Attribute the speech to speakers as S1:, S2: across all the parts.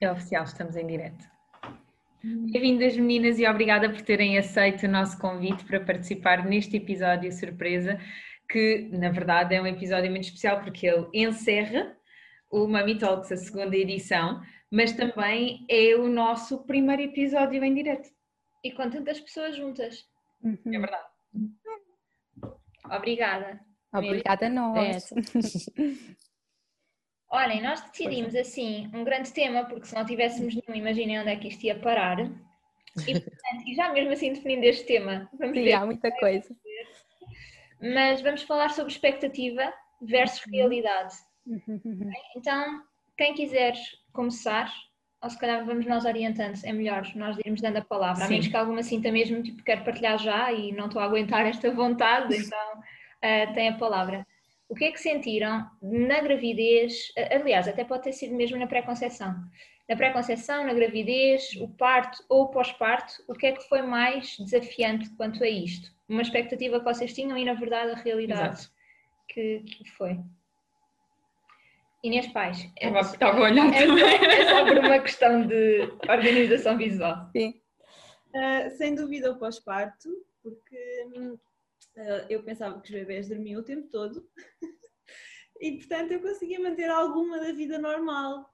S1: É oficial, estamos em direto. Bem-vindas meninas e obrigada por terem aceito o nosso convite para participar neste episódio surpresa, que na verdade é um episódio muito especial porque ele encerra o Mami Talks, a segunda edição, mas também é o nosso primeiro episódio em direto.
S2: E com tantas pessoas juntas.
S1: Uhum. É verdade.
S2: Obrigada.
S3: Obrigada a nós.
S2: Olhem, nós decidimos assim um grande tema, porque se não tivéssemos nenhum, imaginem onde é que isto ia parar. E, portanto, e já mesmo assim definindo este tema,
S3: vamos Sim, ver. Há muita coisa.
S2: Mas vamos falar sobre expectativa versus uhum. realidade. Uhum. Então, quem quiser começar, ou se calhar vamos nós orientando, é melhor nós irmos dando a palavra, Sim. a menos que alguma sinta mesmo, tipo, quero partilhar já e não estou a aguentar esta vontade, então uh, tem a palavra. O que é que sentiram na gravidez? Aliás, até pode ter sido mesmo na pré-conceição. Na pré-conceição, na gravidez, o parto ou o pós-parto, o que é que foi mais desafiante quanto a isto? Uma expectativa que vocês tinham e, na verdade, a realidade que, que foi. Inês Pais.
S1: Estava, estava a olhar é, também.
S2: É só por uma questão de organização visual.
S4: Sim. Uh, sem dúvida o pós-parto, porque uh, eu pensava que os bebés dormiam o tempo todo e portanto eu conseguia manter alguma da vida normal.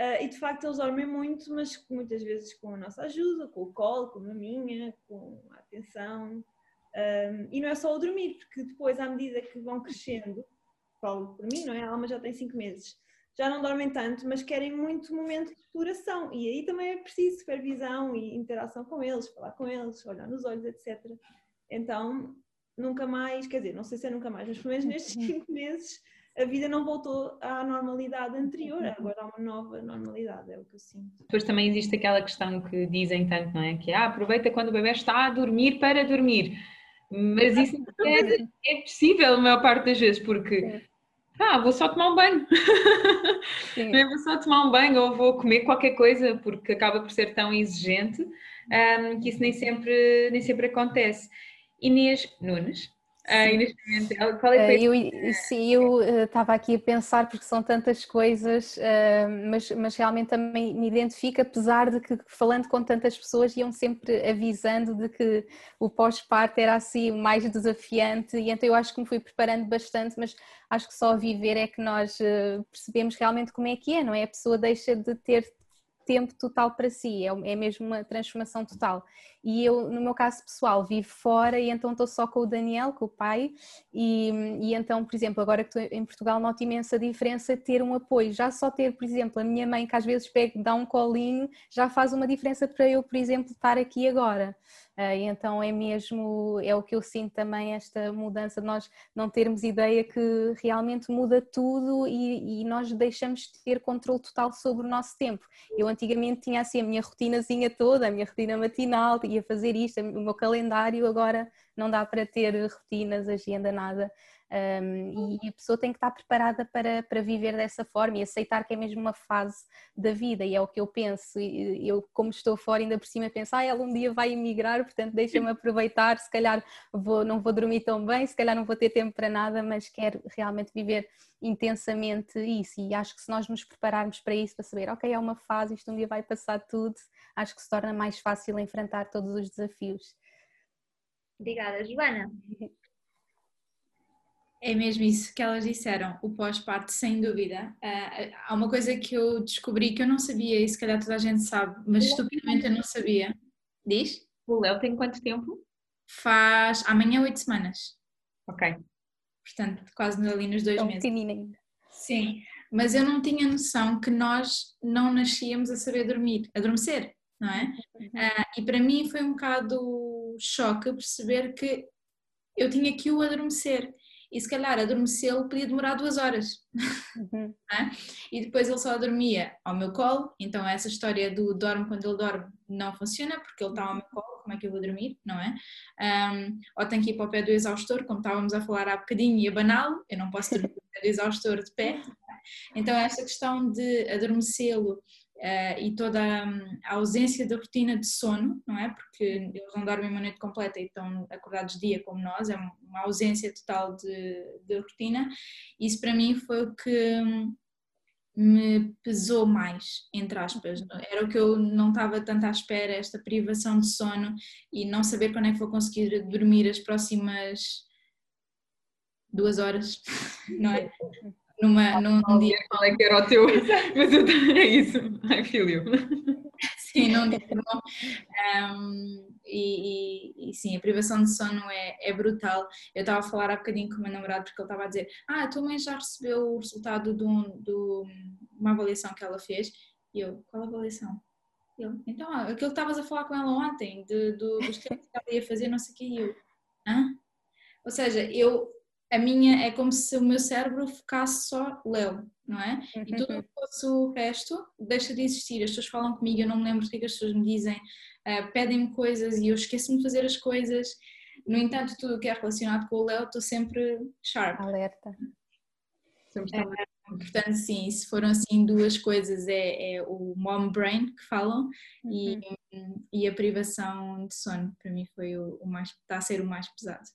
S4: Uh, e de facto eles dormem muito, mas muitas vezes com a nossa ajuda, com o colo, com a minha, com a atenção. e não é só o dormir, porque depois, à medida que vão crescendo, falo por mim, não é? A Alma já tem 5 meses. Já não dormem tanto, mas querem muito momento de exploração. E aí também é preciso supervisão e interação com eles, falar com eles, olhar nos olhos, etc. Então, nunca mais, quer dizer, não sei se é nunca mais, mas pelo menos nestes 5 uhum. meses a vida não voltou à normalidade anterior, uhum. agora há uma nova normalidade, é o que eu sinto.
S1: Depois também existe aquela questão que dizem tanto, não é? Que ah, aproveita quando o bebê está a dormir para dormir. Mas isso é, é possível a maior parte das vezes, porque ah, vou só tomar um banho. vou só tomar um banho ou vou comer qualquer coisa, porque acaba por ser tão exigente um, que isso nem sempre, nem sempre acontece. Inês Nunes, Uh, Inês Pimentel, qual é que foi?
S3: Eu, sim, eu estava uh, aqui a pensar porque são tantas coisas, uh, mas, mas realmente também me identifico, apesar de que falando com tantas pessoas iam sempre avisando de que o pós-parto era assim mais desafiante e então eu acho que me fui preparando bastante, mas acho que só a viver é que nós uh, percebemos realmente como é que é, não é? A pessoa deixa de ter tempo total para si, é, é mesmo uma transformação total. E eu, no meu caso pessoal, vivo fora e então estou só com o Daniel, com o pai, e, e então, por exemplo, agora que estou em Portugal, noto imensa diferença ter um apoio. Já só ter, por exemplo, a minha mãe que às vezes pega, dá um colinho, já faz uma diferença para eu, por exemplo, estar aqui agora. Uh, então é mesmo, é o que eu sinto também, esta mudança de nós não termos ideia que realmente muda tudo e, e, nós deixamos de ter controle total sobre o nosso tempo. Eu antigamente tinha assim a minha rotinazinha toda, a minha rotina matinal, fazer isto, o meu calendário agora não dá para ter rotinas, agenda, nada. Um, e a pessoa tem que estar preparada para, para viver dessa forma e aceitar que é mesmo uma fase da vida, e é o que eu penso. Eu, como estou fora, ainda por cima, penso, ah, ela um dia vai emigrar, portanto, deixa-me aproveitar. Se calhar vou, não vou dormir tão bem, se calhar não vou ter tempo para nada, mas quero realmente viver intensamente isso. E acho que se nós nos prepararmos para isso, para saber, ok, é uma fase, isto um dia vai passar tudo, acho que se torna mais fácil enfrentar todos os desafios.
S2: Obrigada, Joana.
S5: É mesmo isso que elas disseram, o pós-parto, sem dúvida. Uh, há uma coisa que eu descobri que eu não sabia, e se calhar toda a gente sabe, mas estupidamente eu não sabia. Diz?
S1: O Léo tem quanto tempo?
S5: Faz amanhã oito semanas.
S1: Ok.
S5: Portanto, quase ali nos dois
S3: é um
S5: meses.
S3: ainda.
S5: Sim, mas eu não tinha noção que nós não nascíamos a saber dormir, adormecer. Não é? Uh, e para mim foi um bocado choque perceber que eu tinha que o adormecer e se calhar adormecê-lo podia demorar duas horas. Uhum. é? E depois ele só dormia ao meu colo, então essa história do dorme quando ele dorme não funciona porque ele está ao meu colo, como é que eu vou dormir, não é? Um, ou tenho que ir para o pé do exaustor, como estávamos a falar há bocadinho, e abaná-lo, eu não posso dormir no pé do exaustor de pé. Então esta questão de adormecê-lo Uh, e toda a, ausência da rotina de sono, não é? Porque eles não dormem uma noite completa e estão acordados dia como nós, é uma ausência total de, de rotina. Isso para mim foi o que me pesou mais, entre aspas. Era o que eu não estava tanto à espera, esta privação de sono e não saber quando é que vou conseguir dormir as próximas duas horas, não é? Numa, num, num dia.
S1: Qual é que era o teu? Mas eu é isso. Ai, filho.
S5: Sim, num dia. Um, e, e, e, sim, a privação de sono é, é brutal. Eu estava a falar há bocadinho com o meu namorado porque ele estava a dizer: Ah, a tua mãe já recebeu o resultado de, um, de uma avaliação que ela fez. E eu: Qual avaliação? Ele, então, aquilo que estavas a falar com ela ontem, de, do, dos tempos que ela ia fazer, não sei o que, e eu, hã? Ou seja, eu a minha é como se o meu cérebro focasse só Leo, não é? E tudo uhum. o resto deixa de existir. As pessoas falam comigo, eu não me lembro do que, é que as pessoas me dizem, uh, pedem-me coisas e eu esqueço-me de fazer as coisas. No entanto, tudo o que é relacionado com o Leo, estou sempre sharp.
S3: Alerta.
S5: Sempre uh, portanto, sim, se foram assim duas coisas, é, é o mom brain que falam uhum. e, e a privação de sono, para mim foi o, o mais, está a ser o mais pesado.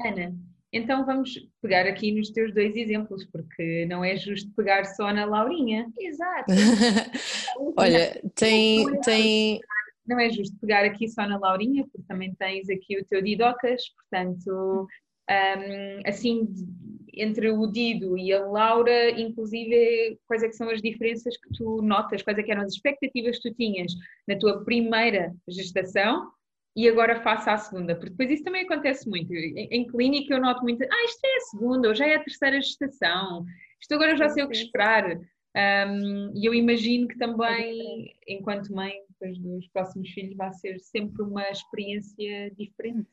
S1: Ana, então vamos pegar aqui nos teus dois exemplos, porque não é justo pegar só na Laurinha.
S2: Exato.
S6: Olha, tem, tem.
S1: Não é justo pegar aqui só na Laurinha, porque também tens aqui o teu Didocas, portanto, um, assim, entre o Dido e a Laura, inclusive, quais é que são as diferenças que tu notas, quais é que eram as expectativas que tu tinhas na tua primeira gestação e agora faça a segunda, porque depois isso também acontece muito. Em, em, clínica eu noto muito, ah, isto é a segunda, ou já é a terceira gestação, isto agora eu já sei o que esperar. Um, e eu imagino que também, enquanto mãe depois dos próximos filhos, vai ser sempre uma experiência diferente.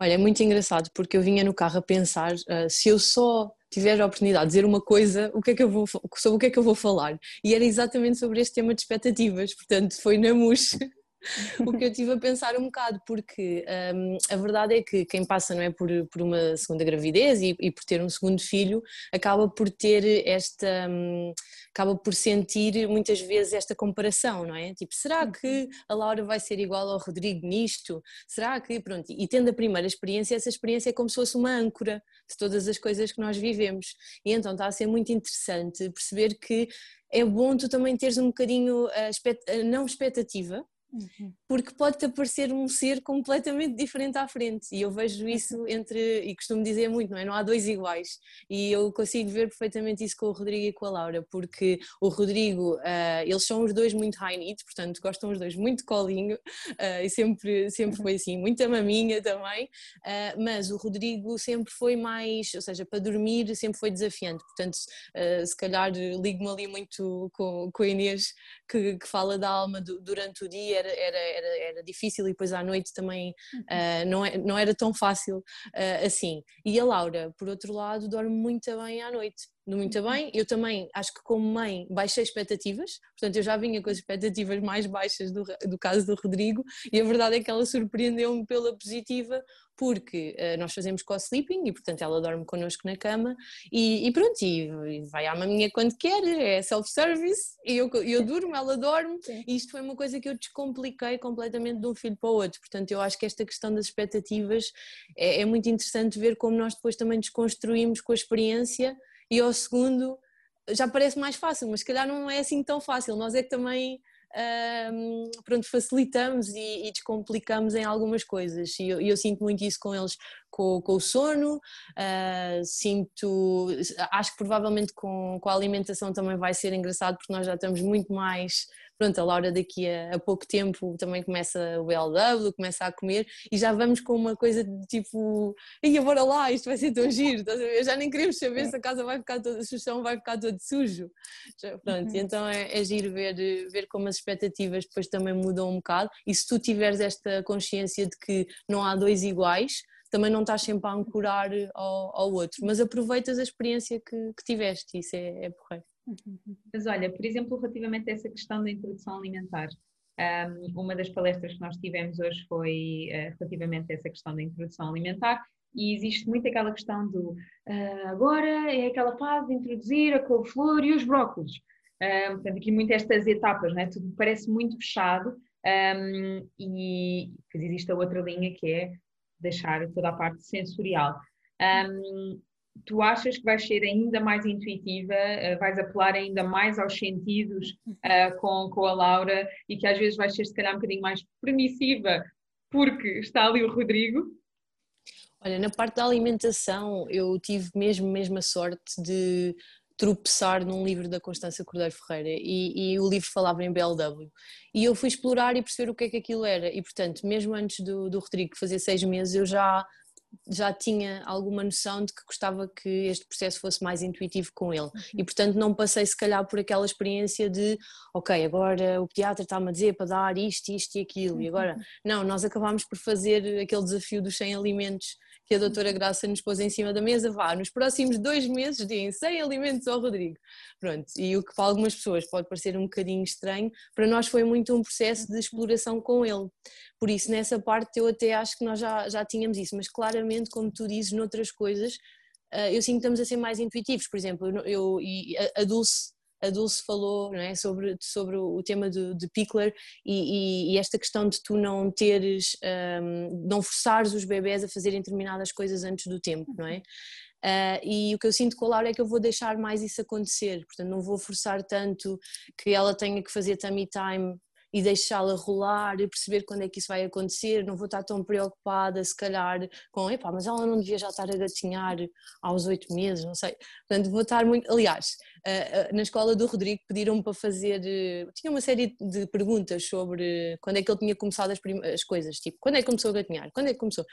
S6: Olha, é muito engraçado porque eu vinha no carro a pensar uh, se eu só tiver a oportunidade de dizer uma coisa, o que é que eu vou, sobre o que é que eu vou falar? E era exatamente sobre este tema de expectativas, portanto foi na MUS o que eu tive a pensar um bocado, porque um, a verdade é que quem passa não é por, por uma segunda gravidez e, e por ter um segundo filho, acaba por ter esta. Um, acaba por sentir muitas vezes esta comparação, não é? Tipo, será que uhum. a Laura vai ser igual ao Rodrigo nisto? Será que. Pronto, e tendo a primeira experiência, essa experiência é como se fosse uma âncora de todas as coisas que nós vivemos. E então está a ser muito interessante perceber que é bom tu também teres um bocadinho a, a não expectativa, Uhum. Porque pode-te aparecer um ser completamente diferente à frente, e eu vejo isso entre, e costumo dizer muito, não é? Não há dois iguais, e eu consigo ver perfeitamente isso com o Rodrigo e com a Laura, porque o Rodrigo, uh, eles são os dois muito high needs, portanto gostam os dois muito de colinho, uh, e sempre, sempre foi assim, muita maminha também, uh, mas o Rodrigo sempre foi mais, ou seja, para dormir sempre foi desafiante, portanto se calhar ligo-me ali muito com, com a Inês, que, que fala da alma do, durante o dia, era, era, era, era, difícil e depois à noite também uh, não, é, não era tão fácil uh, assim. E a Laura, por outro lado, dorme muito bem à noite muito uhum. bem. Eu também acho que, como mãe, baixei expectativas, portanto, eu já vinha com as expectativas mais baixas do, do caso do Rodrigo, e a verdade é que ela surpreendeu-me pela positiva, porque uh, nós fazemos co-sleeping e, portanto, ela dorme connosco na cama e, e pronto, e, e, vai à maminha quando quer, é self-service, e eu, eu durmo, ela dorme, Sim. e isto foi uma coisa que eu descompliquei completamente de um filho para o outro. Portanto, eu acho que esta questão das expectativas é, é muito interessante ver como nós depois também desconstruímos com a experiência e ao segundo já parece mais fácil, mas se calhar não é assim tão fácil. Nós é que também um, pronto, facilitamos e, e, descomplicamos em algumas coisas e eu, eu, sinto muito isso com eles com, com o sono, uh, sinto, acho que provavelmente com, com a alimentação também vai ser engraçado porque nós já estamos muito mais pronto, a Laura daqui a, a, pouco tempo também começa o BLW, começa a comer e já vamos com uma coisa de tipo, ia bora lá, isto vai ser tão giro, já nem queremos saber se a casa vai ficar toda, se o chão vai ficar todo sujo. Pronto, uhum. então é, é giro ver, ver como as expectativas depois também mudam um bocado e se tu tiveres esta consciência de que não há dois iguais, também não estás sempre a ancorar ao, ao outro, mas aproveitas a experiência que, que tiveste, isso é, é.
S1: Mas olha, por exemplo, relativamente a essa questão da introdução alimentar, um, uma das palestras que nós tivemos hoje foi uh, relativamente a essa questão da introdução alimentar e existe muito aquela questão do uh, agora é aquela fase de introduzir a couve-flor e os brócolos. Portanto, aqui muito estas etapas, né? tudo parece muito fechado um, e depois existe a outra linha que é deixar toda a parte sensorial. Um, tu achas que vais ser ainda mais intuitiva, uh, vais apelar ainda mais aos sentidos uh, com, com a Laura e que às vezes vais ser se calhar um bocadinho mais permissiva porque está ali o Rodrigo?
S6: Olha, na parte da alimentação eu tive mesmo, mesmo a sorte de tropeçar num livro da Constança Cordeiro Ferreira e, e, o livro falava em BLW e eu fui explorar e perceber o que é que aquilo era e portanto mesmo antes do, do Rodrigo fazer seis meses eu já já tinha alguma noção de que gostava que este processo fosse mais intuitivo com ele. Uhum. E portanto não passei se calhar por aquela experiência de ok, agora o pediatra está-me a dizer para dar isto, isto e aquilo, e agora uhum. não, nós acabámos por fazer aquele desafio dos 100 alimentos que a doutora Graça nos pôs em cima da mesa, vá, nos próximos dois meses deem 100 alimentos ao Rodrigo. Pronto, e o que para algumas pessoas pode parecer um bocadinho estranho, para nós foi muito um processo de exploração com ele. Por isso, nessa parte eu até acho que nós já, já tínhamos isso, mas claramente, como tu dizes, noutras coisas, eh, eu sinto que estamos a ser mais intuitivos. Por exemplo, eu, eu a Dulce a Dulce falou é, sobre, sobre o tema de, de Pickler e, e, e, esta questão de tu não teres, um, não forçares os bebés a fazerem determinadas coisas antes do tempo, não é? Uh, e o que eu sinto com a Laura é que eu vou deixar mais isso acontecer, portanto não vou forçar tanto que ela tenha que fazer tummy time e deixá-la rolar e perceber quando é que isso vai acontecer, não vou estar tão preocupada se calhar com, epá, mas ela não devia já estar a gatinhar aos oito meses, não sei, portanto vou estar muito, aliás, na escola do Rodrigo pediram-me para fazer, eh, tinha uma série de perguntas sobre quando é que ele tinha começado as, as coisas, tipo, quando é que começou a gatinhar, quando é que começou,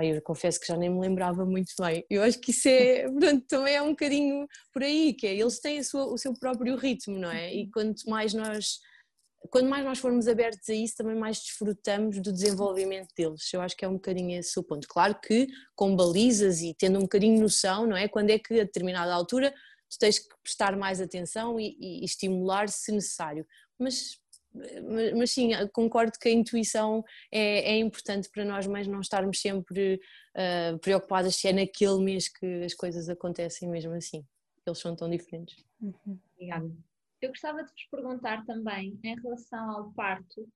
S6: eu confesso que já nem me lembrava muito bem, eu acho que isso é, portanto, também é um bocadinho por aí, que é, eles têm sua, o seu próprio ritmo, não é, e quanto mais nós quando mais nós formos abertos a isso, também mais desfrutamos do desenvolvimento deles. Eu acho que é um bocadinho esse o ponto. Claro que com balizas e tendo um bocadinho noção, não é? Quando é que a determinada altura tu tens que prestar mais atenção e, e, estimular se necessário. Mas, mas sim, concordo que a intuição é, é importante para nós, mas não estarmos sempre uh, preocupadas se é naquele mês que as coisas acontecem mesmo assim. Eles são tão diferentes.
S2: Uhum. Obrigada. Eu gostava de vos perguntar também, em relação ao parto,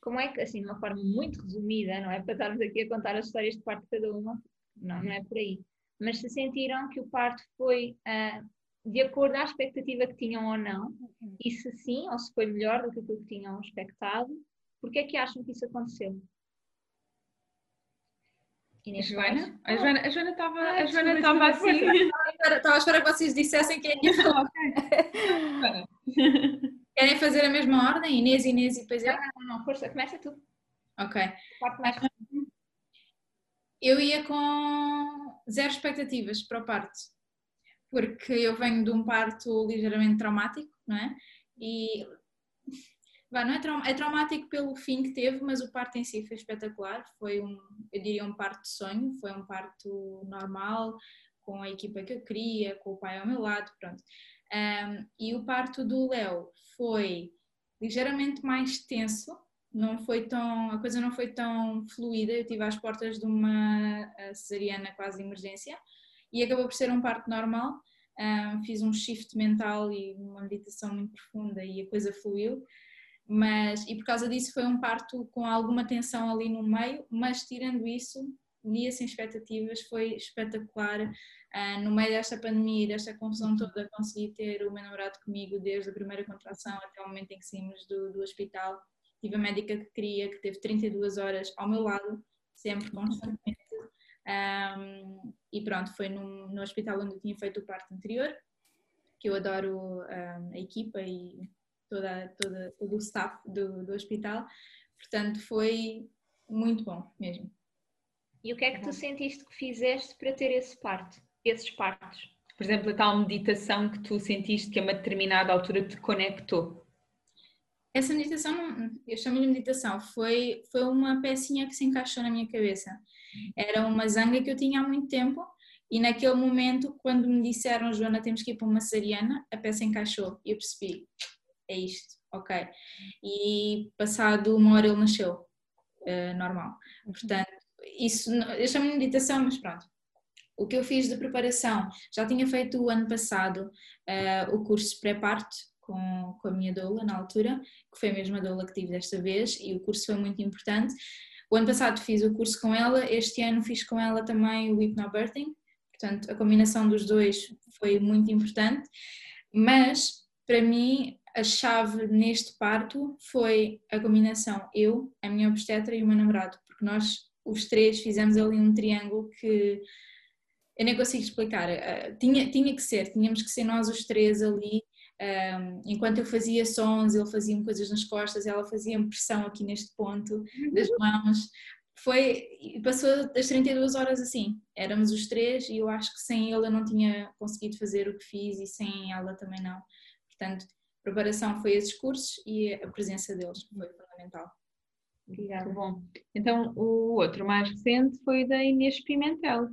S2: como é que, assim, de uma forma muito resumida, não é? Para estarmos aqui a contar as histórias de parto de cada uma, não, não é por aí, mas se sentiram que o parto foi uh, de acordo à expectativa que tinham ou não, e se sim, ou se foi melhor do que aquilo que tinham expectado, porque é que acham que isso aconteceu?
S1: Inês Joana? A Joana, a Joana estava ah, a Joana estava assim.
S5: Estava à espera que vocês dissessem quem ia falar. Querem fazer a mesma ordem? Inês, Inês e depois eu?
S2: Não, não, força, começa tu.
S5: Ok. Eu ia com zero expectativas para o parto, porque eu venho de um parto ligeiramente traumático, não é? E não é, traum, é traumático pelo fim que teve, mas o parto em si foi espetacular. Foi um, eu diria, um parto de sonho, foi um parto normal, com a equipa que eu queria, com o pai ao meu lado, pronto. Um, e o parto do Léo foi ligeiramente mais tenso, não foi tão, a coisa não foi tão fluida. Eu estive às portas de uma cesariana quase de emergência e acabou por ser um parto normal. Um, fiz um shift mental e uma meditação muito profunda e a coisa fluiu mas e por causa disso foi um parto com alguma tensão ali no meio, mas tirando isso, dia sem expectativas, foi espetacular. Uh, no meio desta pandemia, desta confusão toda, consegui ter o meu namorado comigo desde a primeira contração até o momento em que saímos do, do hospital. Tive a médica que queria, que teve 32 horas ao meu lado, sempre, constantemente. Um, e pronto, foi no, no hospital onde eu tinha feito o parto anterior, que eu adoro um, a equipa e toda, toda, todo o staff do, do hospital. Portanto, foi muito bom mesmo.
S2: E o que é que tu sentiste que fizeste para ter esse parto, esses partos?
S1: Por exemplo, a tal meditação que tu sentiste que a uma determinada altura te conectou.
S5: Essa meditação, eu chamo de meditação, foi, foi uma pecinha que se encaixou na minha cabeça. Era uma zanga que eu tinha há muito tempo e naquele momento, quando me disseram, Joana, temos que ir para uma cesariana, a peça encaixou e eu percebi, é isto, ok. E passado uma hora ele nasceu, uh, normal. Portanto, isso, eu chamo de meditação, mas pronto. O que eu fiz de preparação, já tinha feito o ano passado uh, o curso pré-parto com, com a minha doula na altura, que foi a mesma doula que tive desta vez, e o curso foi muito importante. O ano passado fiz o curso com ela, este ano fiz com ela também o hypnobirthing, portanto a combinação dos dois foi muito importante, mas para mim a chave neste parto foi a combinação eu, a minha obstetra e o meu namorado, porque nós os três fizemos ali um triângulo que eu nem consigo explicar. Uh, tinha, tinha que ser, tínhamos que ser nós os três ali. Um, enquanto eu fazia sons, ele fazia coisas nas costas, ela fazia pressão aqui neste ponto das mãos. Foi, passou das 32 horas assim, éramos os três e eu acho que sem ele eu não tinha conseguido fazer o que fiz e sem ela também não. Portanto, preparação foi esses cursos e a presença deles foi fundamental.
S1: Obrigada. bom. Então, o outro mais recente foi da Inês Pimentel.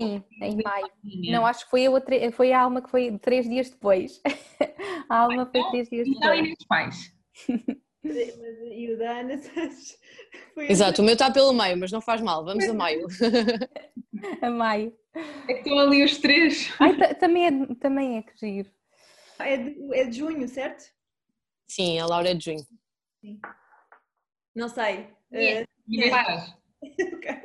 S3: Sim, em maio. Não, acho que foi a, outra, foi a alma que foi três dias depois. a alma foi três dias
S1: então,
S3: depois.
S1: Então, Inês Pais.
S4: e o da Ana
S6: Exato, o meu está pelo meio, mas não faz mal, vamos a maio.
S3: a maio.
S1: É que estão ali os três.
S3: Ai, também, é, também é que giro.
S4: É de, é de junho, certo?
S6: Sim, a Laura é de junho. Sim.
S4: Não sei.
S1: Yeah. Uh,
S4: okay.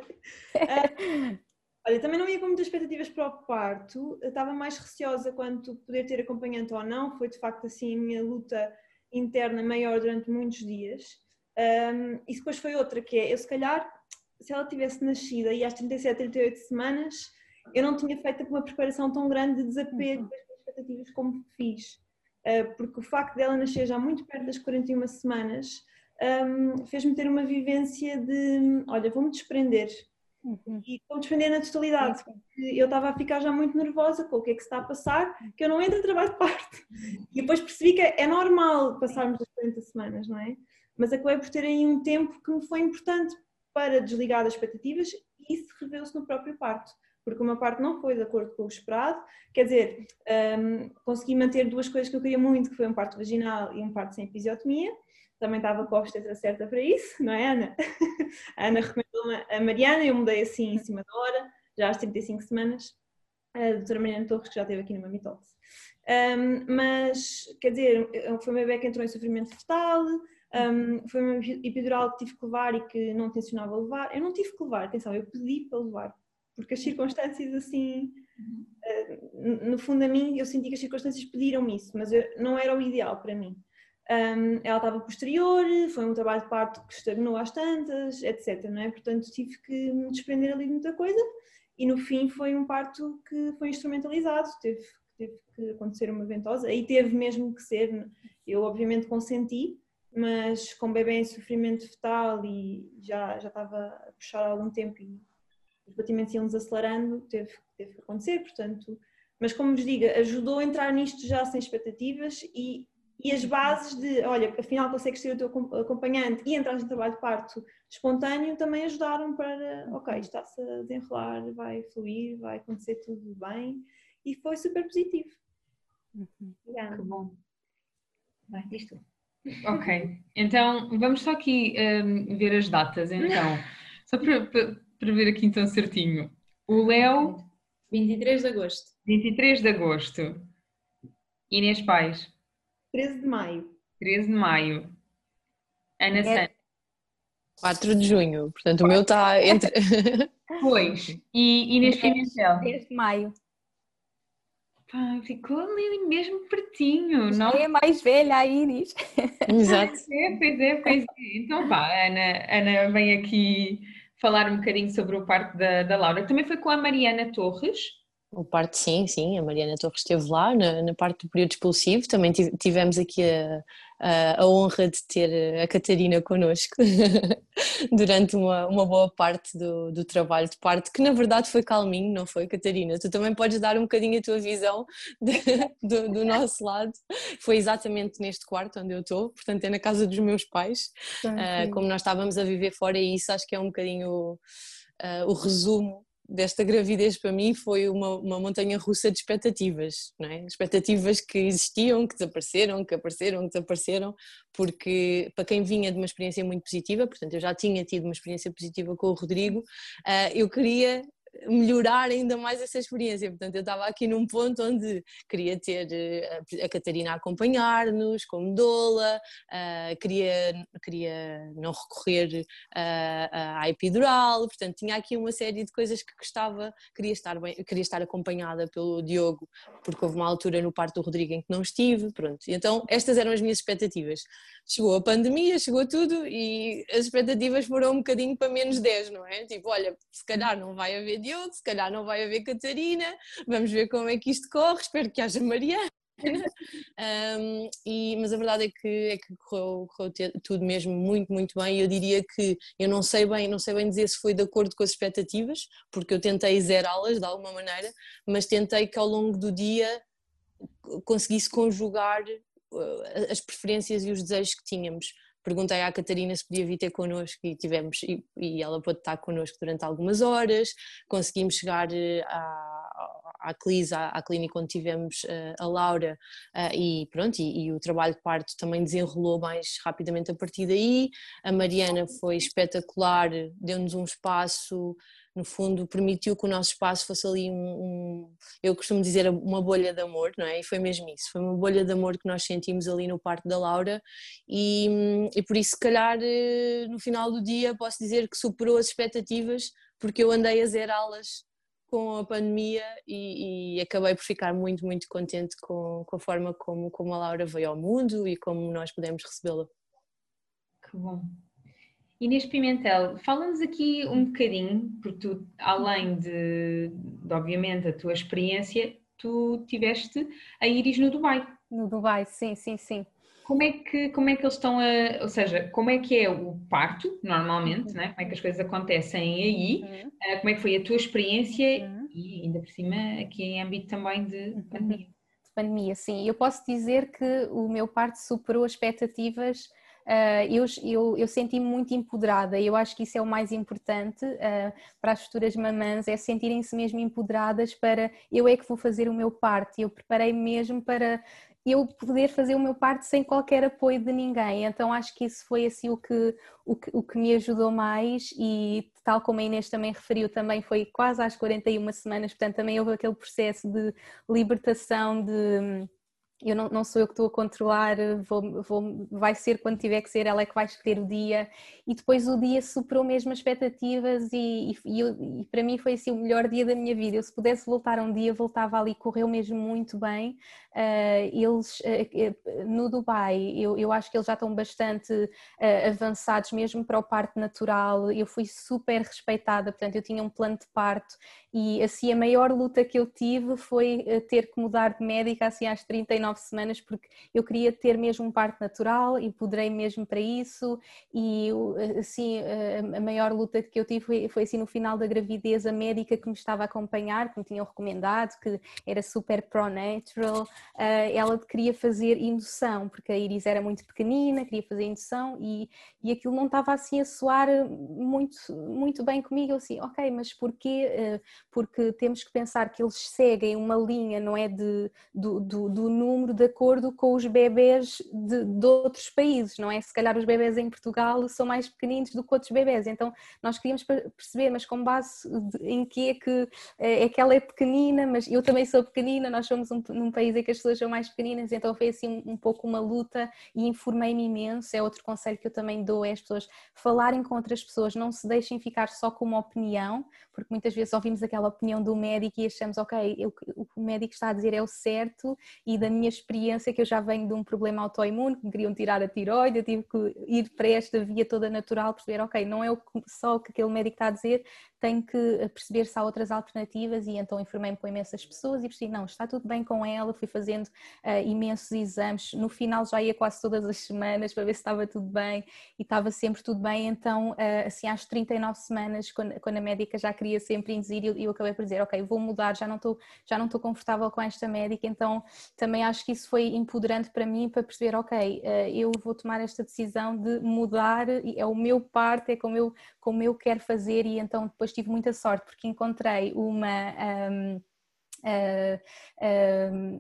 S4: uh, olha, também não ia com muitas expectativas para o parto. Eu estava mais receosa quanto poder ter acompanhante ou não. Foi de facto assim a minha luta interna maior durante muitos dias. Um, e depois foi outra que é, eu se calhar, se ela tivesse nascido aí às 37, 38 semanas, eu não tinha feito uma preparação tão grande de desapego uhum. das expectativas como fiz. Uh, porque o facto dela nascer já muito perto das 41 semanas um, fez-me ter uma vivência de, olha, vou-me desprender. Uhum. E vou-me desprender na totalidade, porque eu estava a ficar já muito nervosa com o que é que se está a passar, que eu não entro em trabalho de parte. E depois percebi que é normal passarmos as 40 semanas, não é? Mas acabei por ter aí um tempo que me foi importante para desligar das expectativas e isso revela-se no próprio parto porque o meu parto não foi de acordo com o esperado. Quer dizer, um, consegui manter duas coisas que eu queria muito, que foi um parto vaginal e um parto sem episiotomia também estava com a obstetra certa para isso, não é, Ana? A Ana recomendou-me a Mariana, eu mudei assim em cima da hora, já às 35 semanas, a doutora Mariana Torres, que já esteve aqui no Mami Talks. Um, mas, quer dizer, foi uma bebê que entrou em sofrimento fetal, um, foi uma epidural que tive que levar e que não tencionava levar. Eu não tive que levar, atenção, eu pedi para levar, porque as circunstâncias assim, uh, no fundo a mim, eu senti que as circunstâncias pediram-me isso, mas eu, não era o ideal para mim. Um, ela estava posterior, foi um trabalho de parto que estagnou às tantas, etc. Não é? Portanto, tive que me desprender ali de muita coisa e no fim foi um parto que foi instrumentalizado, teve, teve que acontecer uma ventosa, aí teve mesmo que ser, eu obviamente consenti, mas com o bebê em sofrimento fetal e já, já estava a puxar há algum tempo e os batimentos iam desacelerando, teve, teve que acontecer, portanto, mas como vos digo, ajudou a entrar nisto já sem expectativas e e as bases de, olha, afinal consegues ser o teu acompanhante e entrar no trabalho de parto espontâneo também ajudaram para, ok, está-se a desenrolar, vai fluir, vai acontecer tudo bem e foi super positivo.
S1: Uhum. Obrigada. Que bom. Vai, diz tu. Ok, então vamos só aqui um, ver as datas então, só para, para, para ver aqui então certinho. O Léo...
S5: 23 de agosto.
S1: 23 de agosto. Inês Pais.
S4: 13 de maio.
S1: 13 de maio. Ana é... Santos.
S6: 4 de junho, portanto o meu está entre.
S1: Pois. E Inês Pimentel.
S3: 10 de maio.
S1: Pá, ficou ali mesmo pertinho, não?
S3: É mais velha a Inês.
S6: Exato.
S1: Pois é, pois é, pois é. Então vá, Ana, Ana vem aqui falar um bocadinho sobre o parto da, da Laura, também foi com a Mariana Torres.
S6: O parte sim, sim, a Mariana Torres esteve lá na, na parte do período expulsivo, também tivemos aqui a, a, a honra de ter a Catarina connosco durante uma, uma boa parte do, do trabalho de parte, que na verdade foi calminho, não foi, Catarina? Tu também podes dar um bocadinho a tua visão de, do, do, nosso lado. Foi exatamente neste quarto onde eu estou, portanto é na casa dos meus pais. Uh, como nós estávamos a viver fora, e isso acho que é um bocadinho uh, o resumo desta gravidez para mim foi uma, uma montanha russa de expectativas, não é? Expectativas que existiam, que desapareceram, que apareceram, que desapareceram, porque para quem vinha de uma experiência muito positiva, portanto eu já tinha tido uma experiência positiva com o Rodrigo, uh, eu queria melhorar ainda mais essa experiência. Portanto, eu estava aqui num ponto onde queria ter eh, a Catarina a acompanhar-nos como doula, uh, queria, queria não recorrer uh, à epidural, portanto, tinha aqui uma série de coisas que gostava, queria estar, bem, queria estar acompanhada pelo Diogo, porque houve uma altura no parto do Rodrigo em que não estive, pronto. Então, estas eram as minhas expectativas. Chegou a pandemia, chegou tudo e as expectativas foram um bocadinho para menos 10, não é? Tipo, olha, se calhar não vai haver Diogo, se calhar não vai haver Catarina, vamos ver como é que isto corre, espero que haja Mariana. um, e, mas a verdade é que, é que correu, correu, tudo mesmo muito, muito bem. Eu diria que eu não sei bem, não sei bem dizer se foi de acordo com as expectativas, porque eu tentei zerá-las de alguma maneira, mas tentei que ao longo do dia conseguisse conjugar uh, as preferências e os desejos que tínhamos perguntei à Catarina se podia vir ter connosco e tivemos, e, e ela pôde estar connosco durante algumas horas, conseguimos chegar eh, à, à Clis, à, à, clínica onde tivemos uh, a Laura uh, e pronto, e, e, o trabalho de parto também desenrolou mais rapidamente a partir daí, a Mariana foi espetacular, deu-nos um espaço no fundo permitiu que o nosso espaço fosse ali um, um, eu costumo dizer uma bolha de amor, não é? E foi mesmo isso, foi uma bolha de amor que nós sentimos ali no parque da Laura e, e por isso se calhar eh, no final do dia posso dizer que superou as expectativas porque eu andei a zerá-las com a pandemia e, e, acabei por ficar muito, muito contente com, com a forma como, como a Laura veio ao mundo e como nós pudemos recebê-la.
S1: Que bom. Inês Pimentel, fala-nos aqui um bocadinho, porque tu, além de, de, obviamente, a tua experiência, tu tiveste a Iris no Dubai.
S3: No Dubai, sim, sim, sim.
S1: Como é que, como é que eles estão a, ou seja, como é que é o parto, normalmente, uhum. né? como é que as coisas acontecem aí, uhum. Eh, como é que foi a tua experiência uhum. e ainda por cima aqui em âmbito também de uhum. pandemia. De
S3: pandemia, sim. Eu posso dizer que o meu parto superou as expectativas uh, eu, eu, eu senti-me muito empoderada e eu acho que isso é o mais importante uh, para as futuras mamãs, é sentirem-se mesmo empoderadas para eu é que vou fazer o meu parte, eu preparei mesmo para eu poder fazer o meu parte sem qualquer apoio de ninguém. Então acho que isso foi assim o que, o que, o que me ajudou mais e tal como a Inês também referiu, também foi quase às 41 semanas, portanto também houve aquele processo de libertação de eu não, não, sou eu que estou a controlar, vou, vou, vai ser quando tiver que ser, ela é que vai escolher o dia e depois o dia superou mesmo as expectativas e, e, e, para mim foi assim o melhor dia da minha vida. Eu se pudesse voltar um dia voltava ali, correu mesmo muito bem. Uh, eles uh, no Dubai, eu, eu acho que eles já estão bastante uh, avançados mesmo para o parto natural. Eu fui super respeitada, portanto eu tinha um plano de parto e assim a maior luta que eu tive foi ter que mudar de médica assim às 39 nove semanas, porque eu queria ter mesmo um parto natural e poderei mesmo para isso. E assim, a maior luta que eu tive foi, foi assim no final da gravidez, a médica que me estava a acompanhar, que me tinham recomendado, que era super pro-natural, eh, ela queria fazer indução, porque a Iris era muito pequenina, queria fazer indução e, e aquilo não estava assim a soar muito, muito bem comigo. Eu assim, ok, mas porquê? Porque temos que pensar que eles seguem uma linha, não é, de, do, do, do número número de acordo com os bebés de, de, outros países, não é? Se calhar os bebés em Portugal são mais pequeninos do que outros bebés, então nós queríamos perceber, mas com base em que é que eh, é que ela é pequenina, mas eu também sou pequenina, nós somos um, num país em que as pessoas são mais pequeninas, então foi assim um, um pouco uma luta e informei-me imenso, é outro conselho que eu também dou, é as pessoas falarem com outras pessoas, não se deixem ficar só com uma opinião, porque muitas vezes ouvimos aquela opinião do médico e achamos, ok, eu, o médico está a dizer é o certo e da minha experiência que eu já venho de um problema autoimune, que me queriam tirar a tiroide, eu tive que ir para esta via toda natural, perceber, ok, não é só o que aquele médico está a dizer, tenho que perceber se há outras alternativas e então informei-me com imensas pessoas e percebi, não, está tudo bem com ela, fui fazendo uh, imensos exames, no final já ia quase todas as semanas para ver se estava tudo bem e estava sempre tudo bem, então uh, assim às 39 semanas, quando, quando, a médica já queria sempre induzir, eu, eu acabei por dizer, ok, vou mudar, já não estou já não estou confortável com esta médica, então também acho que isso foi empoderante para mim para perceber, ok, uh, eu vou tomar esta decisão de mudar, é o meu parte, é como eu, como eu quero fazer e então depois tive muita sorte porque encontrei uma um,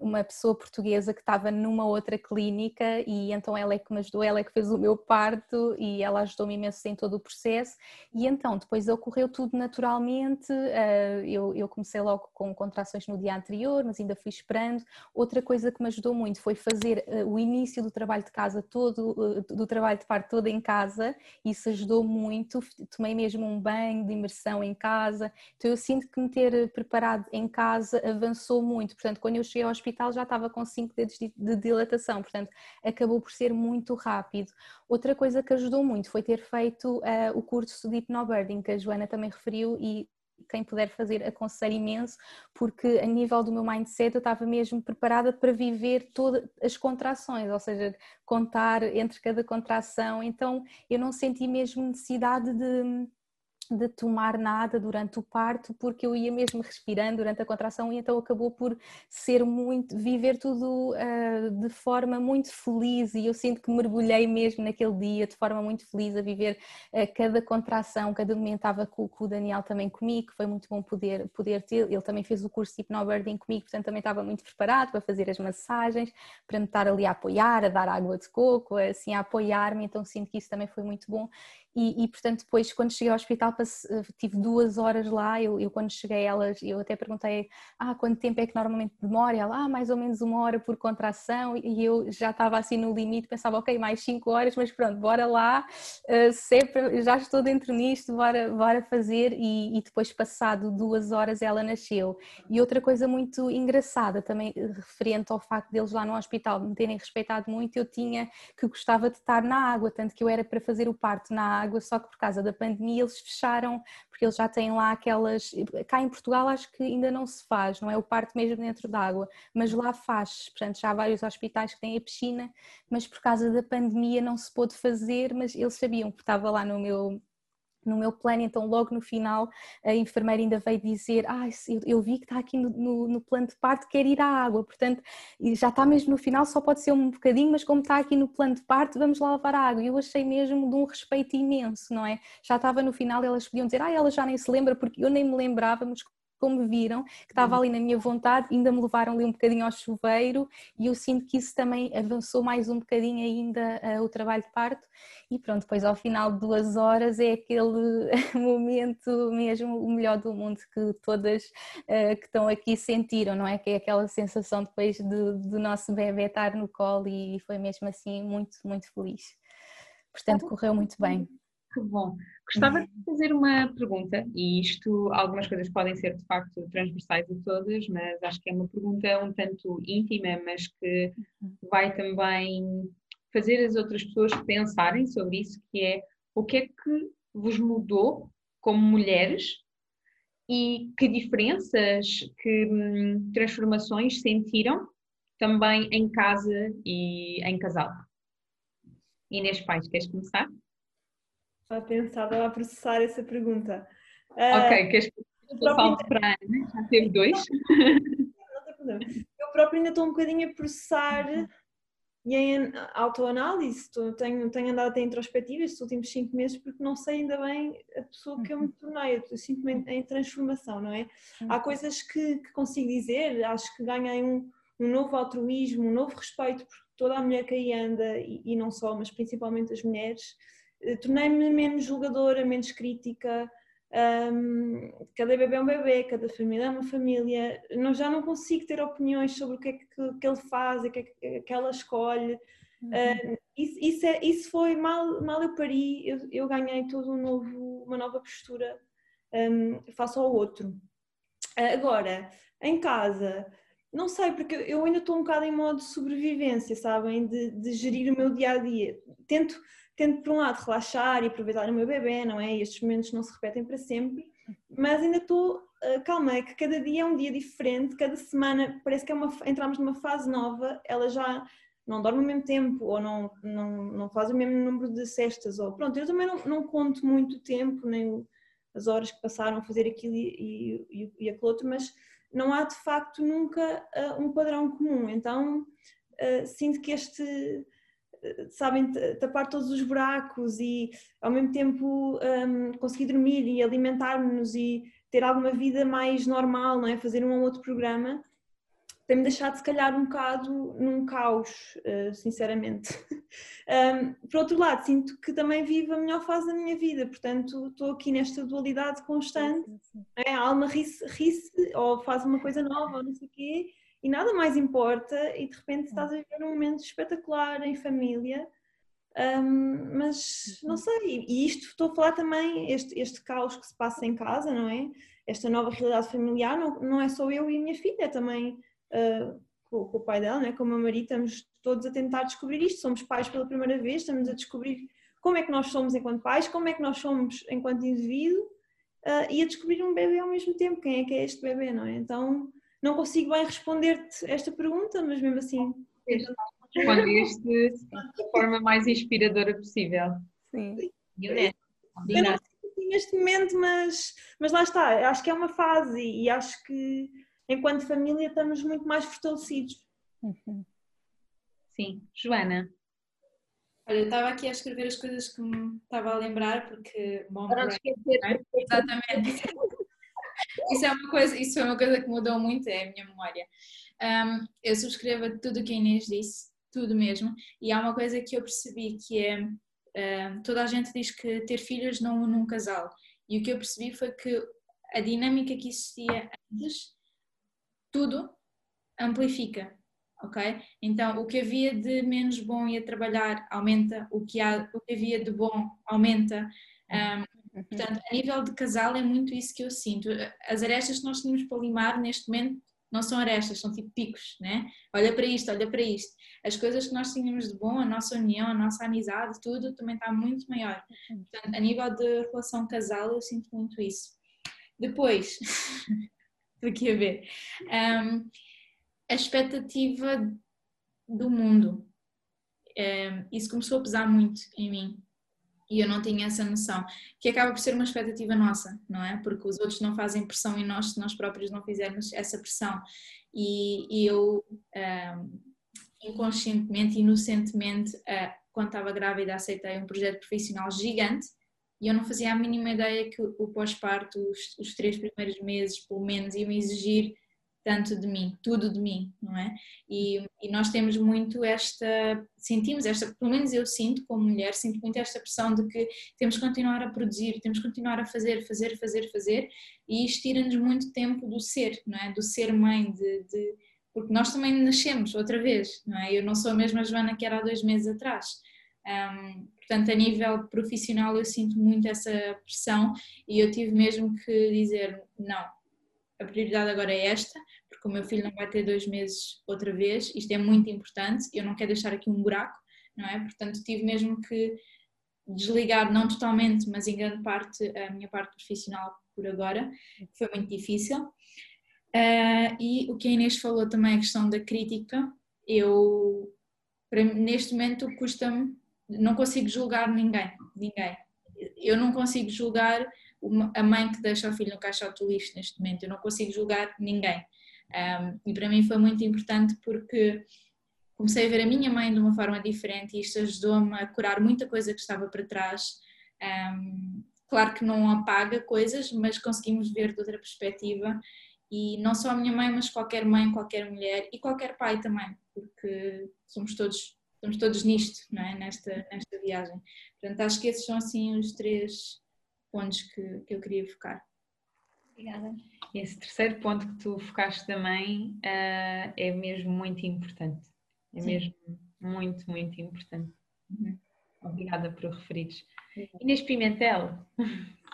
S3: uma pessoa portuguesa que estava numa outra clínica e então ela é que me ajudou, ela é que fez o meu parto e ela ajudou-me imenso em todo o processo. E então depois ocorreu tudo naturalmente, ah, eu, eu comecei logo com contrações no dia anterior, mas ainda fui esperando. Outra coisa que me ajudou muito foi fazer o início do trabalho de casa todo, do trabalho de parto todo em casa, isso ajudou muito, tomei mesmo um banho de imersão em casa, então eu sinto que me ter preparado em casa avançou muito. Portanto, quando eu cheguei ao hospital já estava com 5 dedos de dilatação, portanto, acabou por ser muito rápido. Outra coisa que ajudou muito foi ter feito uh, o curso de Hypnobirding, que a Joana também referiu e quem puder fazer aconselho imenso, porque a nível do meu mindset eu estava mesmo preparada para viver todas as contrações, ou seja, contar entre cada contração, então eu não senti mesmo necessidade de de tomar nada durante o parto porque eu ia mesmo respirando durante a contração e então acabou por ser muito viver tudo uh, de forma muito feliz e eu sinto que mergulhei mesmo naquele dia de forma muito feliz a viver uh, cada contração cada momento estava com, com, o Daniel também comigo foi muito bom poder poder ter ele também fez o curso de hipnobirding comigo portanto também estava muito preparado para fazer as massagens para me estar ali a apoiar a dar água de coco assim a apoiar-me então sinto que isso também foi muito bom e, e, portanto depois quando cheguei ao hospital eh, tive duas horas lá, eu, eu, quando cheguei elas, eu até perguntei ah, quanto tempo é que normalmente demora? Ela, ah, mais ou menos uma hora por contração e eu já estava assim no limite, pensava ok, mais cinco horas, mas pronto, bora lá, uh, sempre, já estou dentro nisto, bora, bora fazer e, e, depois passado duas horas ela nasceu. E outra coisa muito engraçada também referente ao facto deles lá no hospital me terem respeitado muito, eu tinha que gostava de estar na água, tanto que eu era para fazer o parto na água água, só que por causa da pandemia eles fecharam, porque eles já têm lá aquelas. Cá em Portugal acho que ainda não se faz, não é o parto mesmo dentro da água, mas lá faz. Portanto, já há vários hospitais que têm a piscina, mas por causa da pandemia não se pôde fazer, mas eles sabiam que estava lá no meu no meu plano, então logo no final a enfermeira ainda veio dizer, ah, eu, vi que está aqui no, no, no, plano de parto, quer ir à água, portanto já está mesmo no final, só pode ser um bocadinho, mas como está aqui no plano de parto, vamos lá levar a água. E eu achei mesmo de um respeito imenso, não é? Já estava no final, elas podiam dizer, ah, ela já nem se lembra, porque eu nem me lembrava, mas como viram, que estava uhum. ali na minha vontade, ainda me levaram ali um bocadinho ao chuveiro e eu sinto que isso também avançou mais um bocadinho ainda uh, o trabalho de parto e pronto, depois ao final de duas horas é aquele momento mesmo o melhor do mundo que todas uh, que estão aqui sentiram, não é? Que é aquela sensação depois do, do nosso bebê estar no colo e foi mesmo assim muito, muito feliz. Portanto, correu muito bem.
S1: Que bom. Gostava de fazer uma pergunta, e isto, algumas coisas podem ser de facto transversais a todas, mas acho que é uma pergunta um tanto íntima, mas que vai também fazer as outras pessoas pensarem sobre isso, que é o que é que vos mudou como mulheres e que diferenças, que hum, transformações sentiram também em casa e em casal. Inês Pais, queres começar?
S4: Estava a pensar, estava a processar essa pergunta.
S1: Ok, uh, queres que próprio... para a Ana? Já teve dois?
S4: Não tem problema. Eu próprio ainda estou um bocadinho a processar e em autoanálise. Tenho, tenho andado até introspectiva estes últimos cinco meses porque não sei ainda bem a pessoa que eu me tornei. Eu sinto-me em, transformação, não é? Há coisas que, que consigo dizer, acho que ganhei um, um novo altruísmo, um novo respeito por toda a mulher que aí anda e, e não só, mas principalmente as mulheres tornei-me menos julgadora, menos crítica. Um, cada bebê é um bebê, cada família é uma família. Não, já não consigo ter opiniões sobre o que é que, que ele faz, o que é que, é que ela escolhe. Uhum. Uh, isso, isso, é, isso, foi mal, mal eu pari, eu, eu ganhei todo um novo, uma nova postura um, face ao outro. agora, em casa, não sei, porque eu ainda estou um bocado em modo de sobrevivência, sabem? De, de gerir o meu dia a dia. Tento, tento, por um lado, relaxar e aproveitar o meu bebê, não é? E estes momentos não se repetem para sempre, mas ainda estou. Uh, calma, é que cada dia é um dia diferente, cada semana parece que é uma, entramos numa fase nova, ela já não dorme ao mesmo tempo ou não, não, não faz o mesmo número de cestas. Ou, pronto, eu também não, não conto muito tempo, nem as horas que passaram a fazer aquilo e, e, e aquilo outro, mas não há de facto nunca uh, um padrão comum. Então uh, sinto que este, sabem, tapar todos os buracos e ao mesmo tempo um, conseguir dormir e alimentar-nos e ter alguma vida mais normal, não é? Fazer um ou outro programa tem-me deixado se calhar um bocado num caos, uh, sinceramente. um, por outro lado, sinto que também vivo a melhor fase da minha vida, portanto estou aqui nesta dualidade constante. Sim, sim. É, a alma ri-se ri ou faz uma coisa nova ou não sei o quê, e nada mais importa, e de repente estás a viver um momento espetacular em família. Um, mas não sei, e isto estou a falar também, este, este caos que se passa em casa, não é? Esta nova realidade familiar, não, não é só eu e a minha filha, é também uh, com, com, o pai dela, né, com o meu marido, estamos todos a tentar descobrir isto. Somos pais pela primeira vez, estamos a descobrir como é que nós somos enquanto pais, como é que nós somos enquanto indivíduo uh, e a descobrir um bebê ao mesmo tempo. Quem é que é este bebê, não é? Então, não consigo bem responder-te esta pergunta, mas mesmo assim.
S1: Respondeste da forma mais inspiradora possível.
S4: Sim. E honesto. neste momento, mas, mas lá está, acho que é uma fase e acho que enquanto família estamos muito mais fortalecidos.
S1: Uhum. Sim. Joana?
S5: Olha, eu estava aqui a escrever as coisas que me estava a lembrar, porque bom, Para esquecer. É? Exatamente. isso, é uma coisa, isso é uma coisa que mudou muito, é a minha memória. Um, eu subscrevo tudo o que a Inês disse, tudo mesmo, e há uma coisa que eu percebi que é um, toda a gente diz que ter filhos não une um casal, e o que eu percebi foi que a dinâmica que existia antes tudo amplifica, ok? Então, o que havia de menos bom e a trabalhar aumenta, o que, há, o que havia de bom aumenta. Um, portanto, a nível de casal é muito isso que eu sinto. As arestas que nós tínhamos para limar neste momento não são arestas, são tipo picos, né? Olha para isto, olha para isto. As coisas que nós tínhamos de bom, a nossa união, a nossa amizade, tudo também está muito maior. Portanto, a nível de relação casal, eu sinto muito isso. Depois, Estou aqui a ver. Um, a expectativa do mundo. Um, isso começou a pesar muito em mim e eu não tinha essa noção, que acaba por ser uma expectativa nossa, não é? Porque os outros não fazem pressão em nós se nós próprios não fizermos essa pressão. E, e eu, um, inconscientemente, inocentemente, uh, quando estava grávida, aceitei um projeto profissional gigante e eu não fazia a mínima ideia que o pós-parto, os, os, três primeiros meses, pelo menos, iam exigir tanto de mim, tudo de mim, não é? E, e, nós temos muito esta, sentimos esta, pelo menos eu sinto como mulher, sinto muito esta pressão de que temos que continuar a produzir, temos que continuar a fazer, fazer, fazer, fazer, e isto tira-nos muito tempo do ser, não é? Do ser mãe, de, de, porque nós também nascemos outra vez, não é? Eu não sou a mesma Joana que era há dois meses atrás. Um, Portanto, a nível profissional eu sinto muito essa pressão e eu tive mesmo que dizer não, a prioridade agora é esta, o meu filho não vai ter dois meses outra vez, isto é muito importante, eu não quero deixar aqui um buraco, não é? Portanto, tive mesmo que desligar, não totalmente, mas em grande parte, a minha parte profissional por agora, foi muito difícil. Uh, e o que a Inês falou também, a questão da crítica, eu, para, neste momento, custa-me não consigo julgar ninguém, ninguém. Eu não consigo julgar a mãe que deixa o filho no caixote do lixo neste momento, eu não consigo julgar ninguém. Um, e para mim foi muito importante porque comecei a ver a minha mãe de uma forma diferente e isto ajudou-me a curar muita coisa que estava para trás. Um, claro que não apaga coisas, mas conseguimos ver de outra perspectiva. E não só a minha mãe, mas qualquer mãe, qualquer mulher e qualquer pai também, porque somos todos estamos todos nisto, não é? nesta, nesta viagem. Portanto, acho que esses são assim os três pontos que, que eu queria focar.
S1: Obrigada. Esse terceiro ponto que tu focaste também uh, é mesmo muito importante. É Sim. mesmo muito, muito importante. Uhum. Obrigada por referires. Inês Pimentel.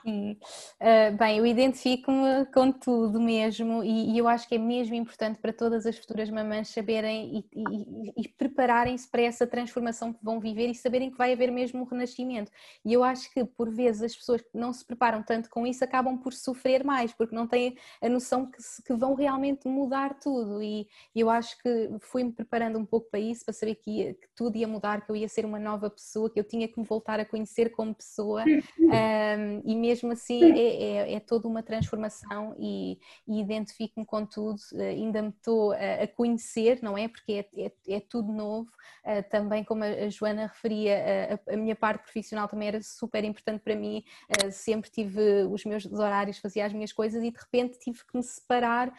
S3: Sim. Uh, bem, eu identifico-me com tudo mesmo e, e, eu acho que é mesmo importante para todas as futuras mamães saberem e, e, e prepararem-se para essa transformação que vão viver e saberem que vai haver mesmo um renascimento. E eu acho que por vezes as pessoas que não se preparam tanto com isso acabam por sofrer mais, porque não têm a noção que, que vão realmente mudar tudo. E eu acho que fui-me preparando um pouco para isso, para saber que, ia, que, tudo ia mudar, que eu ia ser uma nova pessoa, que eu tinha que me voltar a conhecer como pessoa um, e mesmo mesmo assim é, é, é toda uma transformação e, e identifico-me com tudo, eh, ainda me estou a, conhecer, não é? Porque é, é, é tudo novo, eh, também como a Joana referia, a, a, minha parte profissional também era super importante para mim, eh, sempre tive os meus horários, fazia as minhas coisas e de repente tive que me separar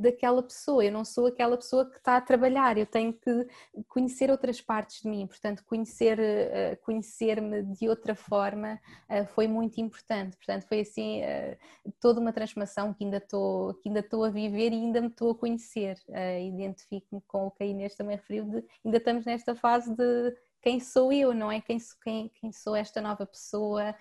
S3: daquela pessoa, eu não sou aquela pessoa que está a trabalhar, eu tenho que conhecer outras partes de mim, portanto conhecer, conhecer-me de outra forma foi muito importante Portanto, foi assim uh, toda uma transformação que ainda estou que ainda estou a viver e ainda me estou a conhecer. Uh, Identifico-me com o que a Inês também referiu, de, ainda estamos nesta fase de quem sou eu, não é? Quem, quem, quem sou esta nova pessoa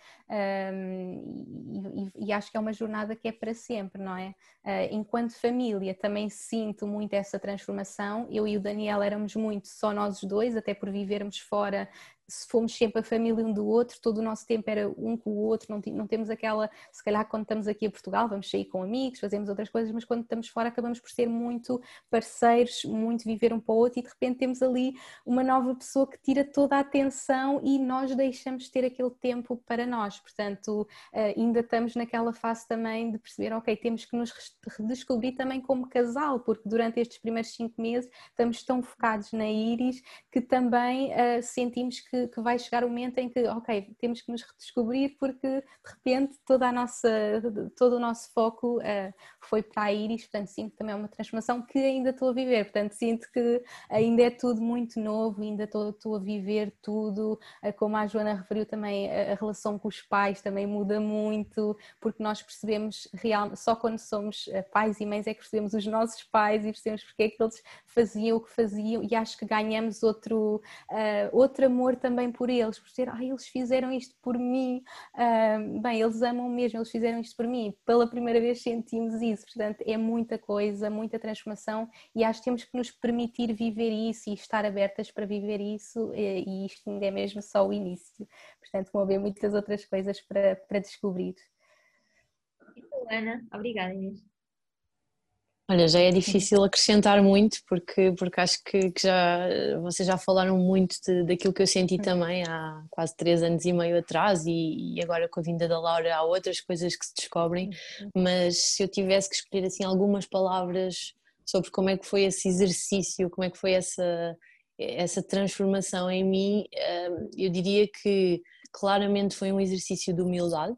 S3: um, e, e, acho que é uma jornada que é para sempre, não é? Uh, enquanto família também sinto muito essa transformação. Eu e o Daniel éramos muito só nós dois, até por vivermos fora se fomos sempre a família um do outro, todo o nosso tempo era um com o outro, não, não temos aquela, se calhar quando estamos aqui a Portugal vamos sair com amigos, fazemos outras coisas, mas quando estamos fora acabamos por ser muito parceiros, muito viver um para o outro e de repente temos ali uma nova pessoa que tira toda a atenção e nós deixamos de ter aquele tempo para nós, portanto eh, ainda estamos naquela fase também de perceber, ok, temos que nos redescobrir também como casal, porque durante estes primeiros cinco meses estamos tão focados na Iris que também uh, sentimos que que, que, vai chegar o momento em que, ok, temos que nos redescobrir porque de repente toda a nossa, todo o nosso foco uh, foi para a Iris, portanto sinto também é uma transformação que ainda estou a viver, portanto sinto que ainda é tudo muito novo, ainda estou, estou a viver tudo, uh, como a Joana referiu também, a, relação com os pais também muda muito, porque nós percebemos real, só quando somos uh, pais e mães é que percebemos os nossos pais e percebemos porque é que eles faziam o que faziam. E acho que ganhamos outro, outro amor também por eles, por dizer, ah, eles fizeram isto por mim, uh, bem, eles amam mesmo, eles fizeram isto por mim. Pela primeira vez sentimos isso, portanto, é muita coisa, muita transformação e acho que temos que nos permitir viver isso e estar abertas para viver isso, e, e isto ainda é mesmo só o início. Portanto, vão haver muitas outras coisas para, para descobrir.
S2: Ana, obrigada Inês.
S6: Olha, já é difícil acrescentar muito porque, porque acho que, que já vocês já falaram muito de, daquilo que eu senti também há quase três anos e meio atrás e, e, agora com a vinda da Laura há outras coisas que se descobrem, mas se eu tivesse que escolher assim algumas palavras sobre como é que foi esse exercício, como é que foi essa, essa transformação em mim, hum, eu diria que claramente foi um exercício de humildade.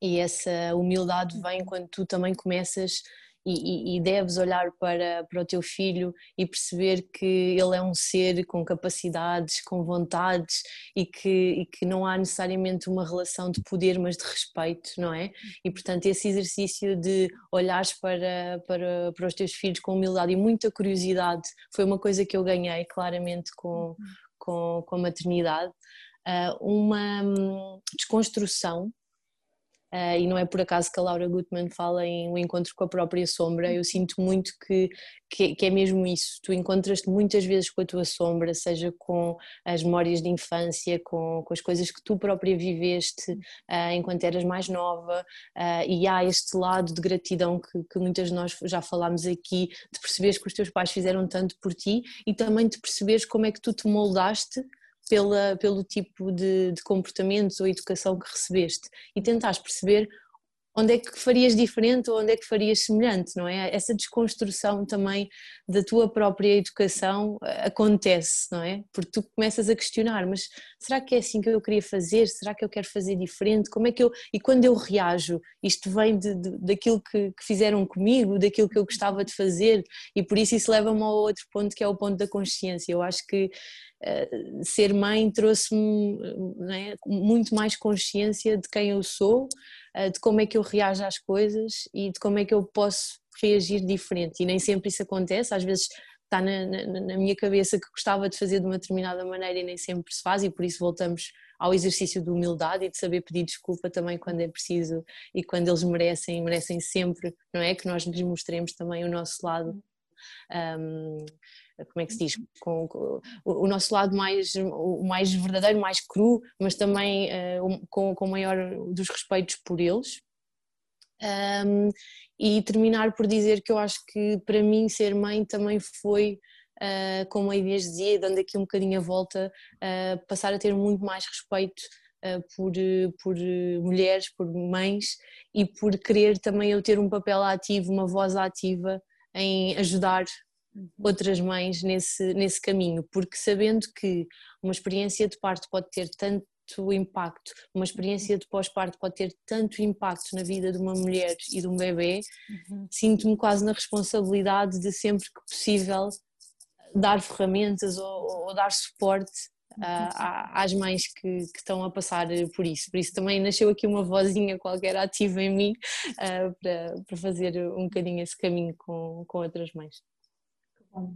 S6: E essa humildade vem quando tu também começas e, e, deves olhar para, para o teu filho e perceber que ele é um ser com capacidades, com vontades e que, e que não há necessariamente uma relação de poder, mas de respeito, não é? E portanto, esse exercício de olhares para, para, para os teus filhos com humildade e muita curiosidade foi uma coisa que eu ganhei claramente com, com, com a maternidade. Uh, uma hum, desconstrução Uh, e não é por acaso que a Laura Gutman fala em um encontro com a própria sombra, eu sinto muito que, que, que, é mesmo isso, tu encontras-te muitas vezes com a tua sombra, seja com as memórias de infância, com, com as coisas que tu própria viveste uh, enquanto eras mais nova, uh, e há este lado de gratidão que, que muitas de nós já falámos aqui, de perceberes que os teus pais fizeram tanto por ti e também de perceberes como é que tu te moldaste pela, pelo tipo de, de comportamentos ou educação que recebeste. E tentares perceber onde é que farias diferente ou onde é que farias semelhante, não é? Essa desconstrução também da tua própria educação eh, acontece, não é? Porque tu começas a questionar, mas será que é assim que eu queria fazer? Será que eu quero fazer diferente? Como é que eu e quando eu reajo, isto vem de, de, daquilo que, que, fizeram comigo, daquilo que eu gostava de fazer e por isso isso leva-me ao outro ponto que é o ponto da consciência. Eu acho que uh, ser mãe trouxe-me é? muito mais consciência de quem eu sou eh, de como é que eu reajo às coisas e de como é que eu posso reagir diferente. E nem sempre isso acontece, às vezes está na, na, na, minha cabeça que gostava de fazer de uma determinada maneira e nem sempre se faz, e por isso voltamos ao exercício de humildade e de saber pedir desculpa também quando é preciso e quando eles merecem, merecem sempre, não é? Que nós lhes mostremos também o nosso lado. Um, como é que se diz, com, com, o nosso lado mais, o mais verdadeiro, mais cru, mas também uh, com, com o maior dos respeitos por eles. Um, e terminar por dizer que eu acho que para mim ser mãe também foi, uh, como a Inês dizia, dando aqui um bocadinho a volta, uh, passar a ter muito mais respeito uh, por, por mulheres, por mães e por querer também eu ter um papel ativo, uma voz ativa em ajudar. Outras mães nesse, nesse caminho, porque sabendo que uma experiência de parto pode ter tanto impacto, uma experiência de pós-parto pode ter tanto impacto na vida de uma mulher e de um bebê, uhum. sinto-me quase na responsabilidade de sempre que possível dar ferramentas ou, ou dar suporte uh, às mães que, que, estão a passar por isso. Por isso também nasceu aqui uma vozinha qualquer ativa em mim uh, para, para fazer um bocadinho esse caminho com, com outras mães. Bom.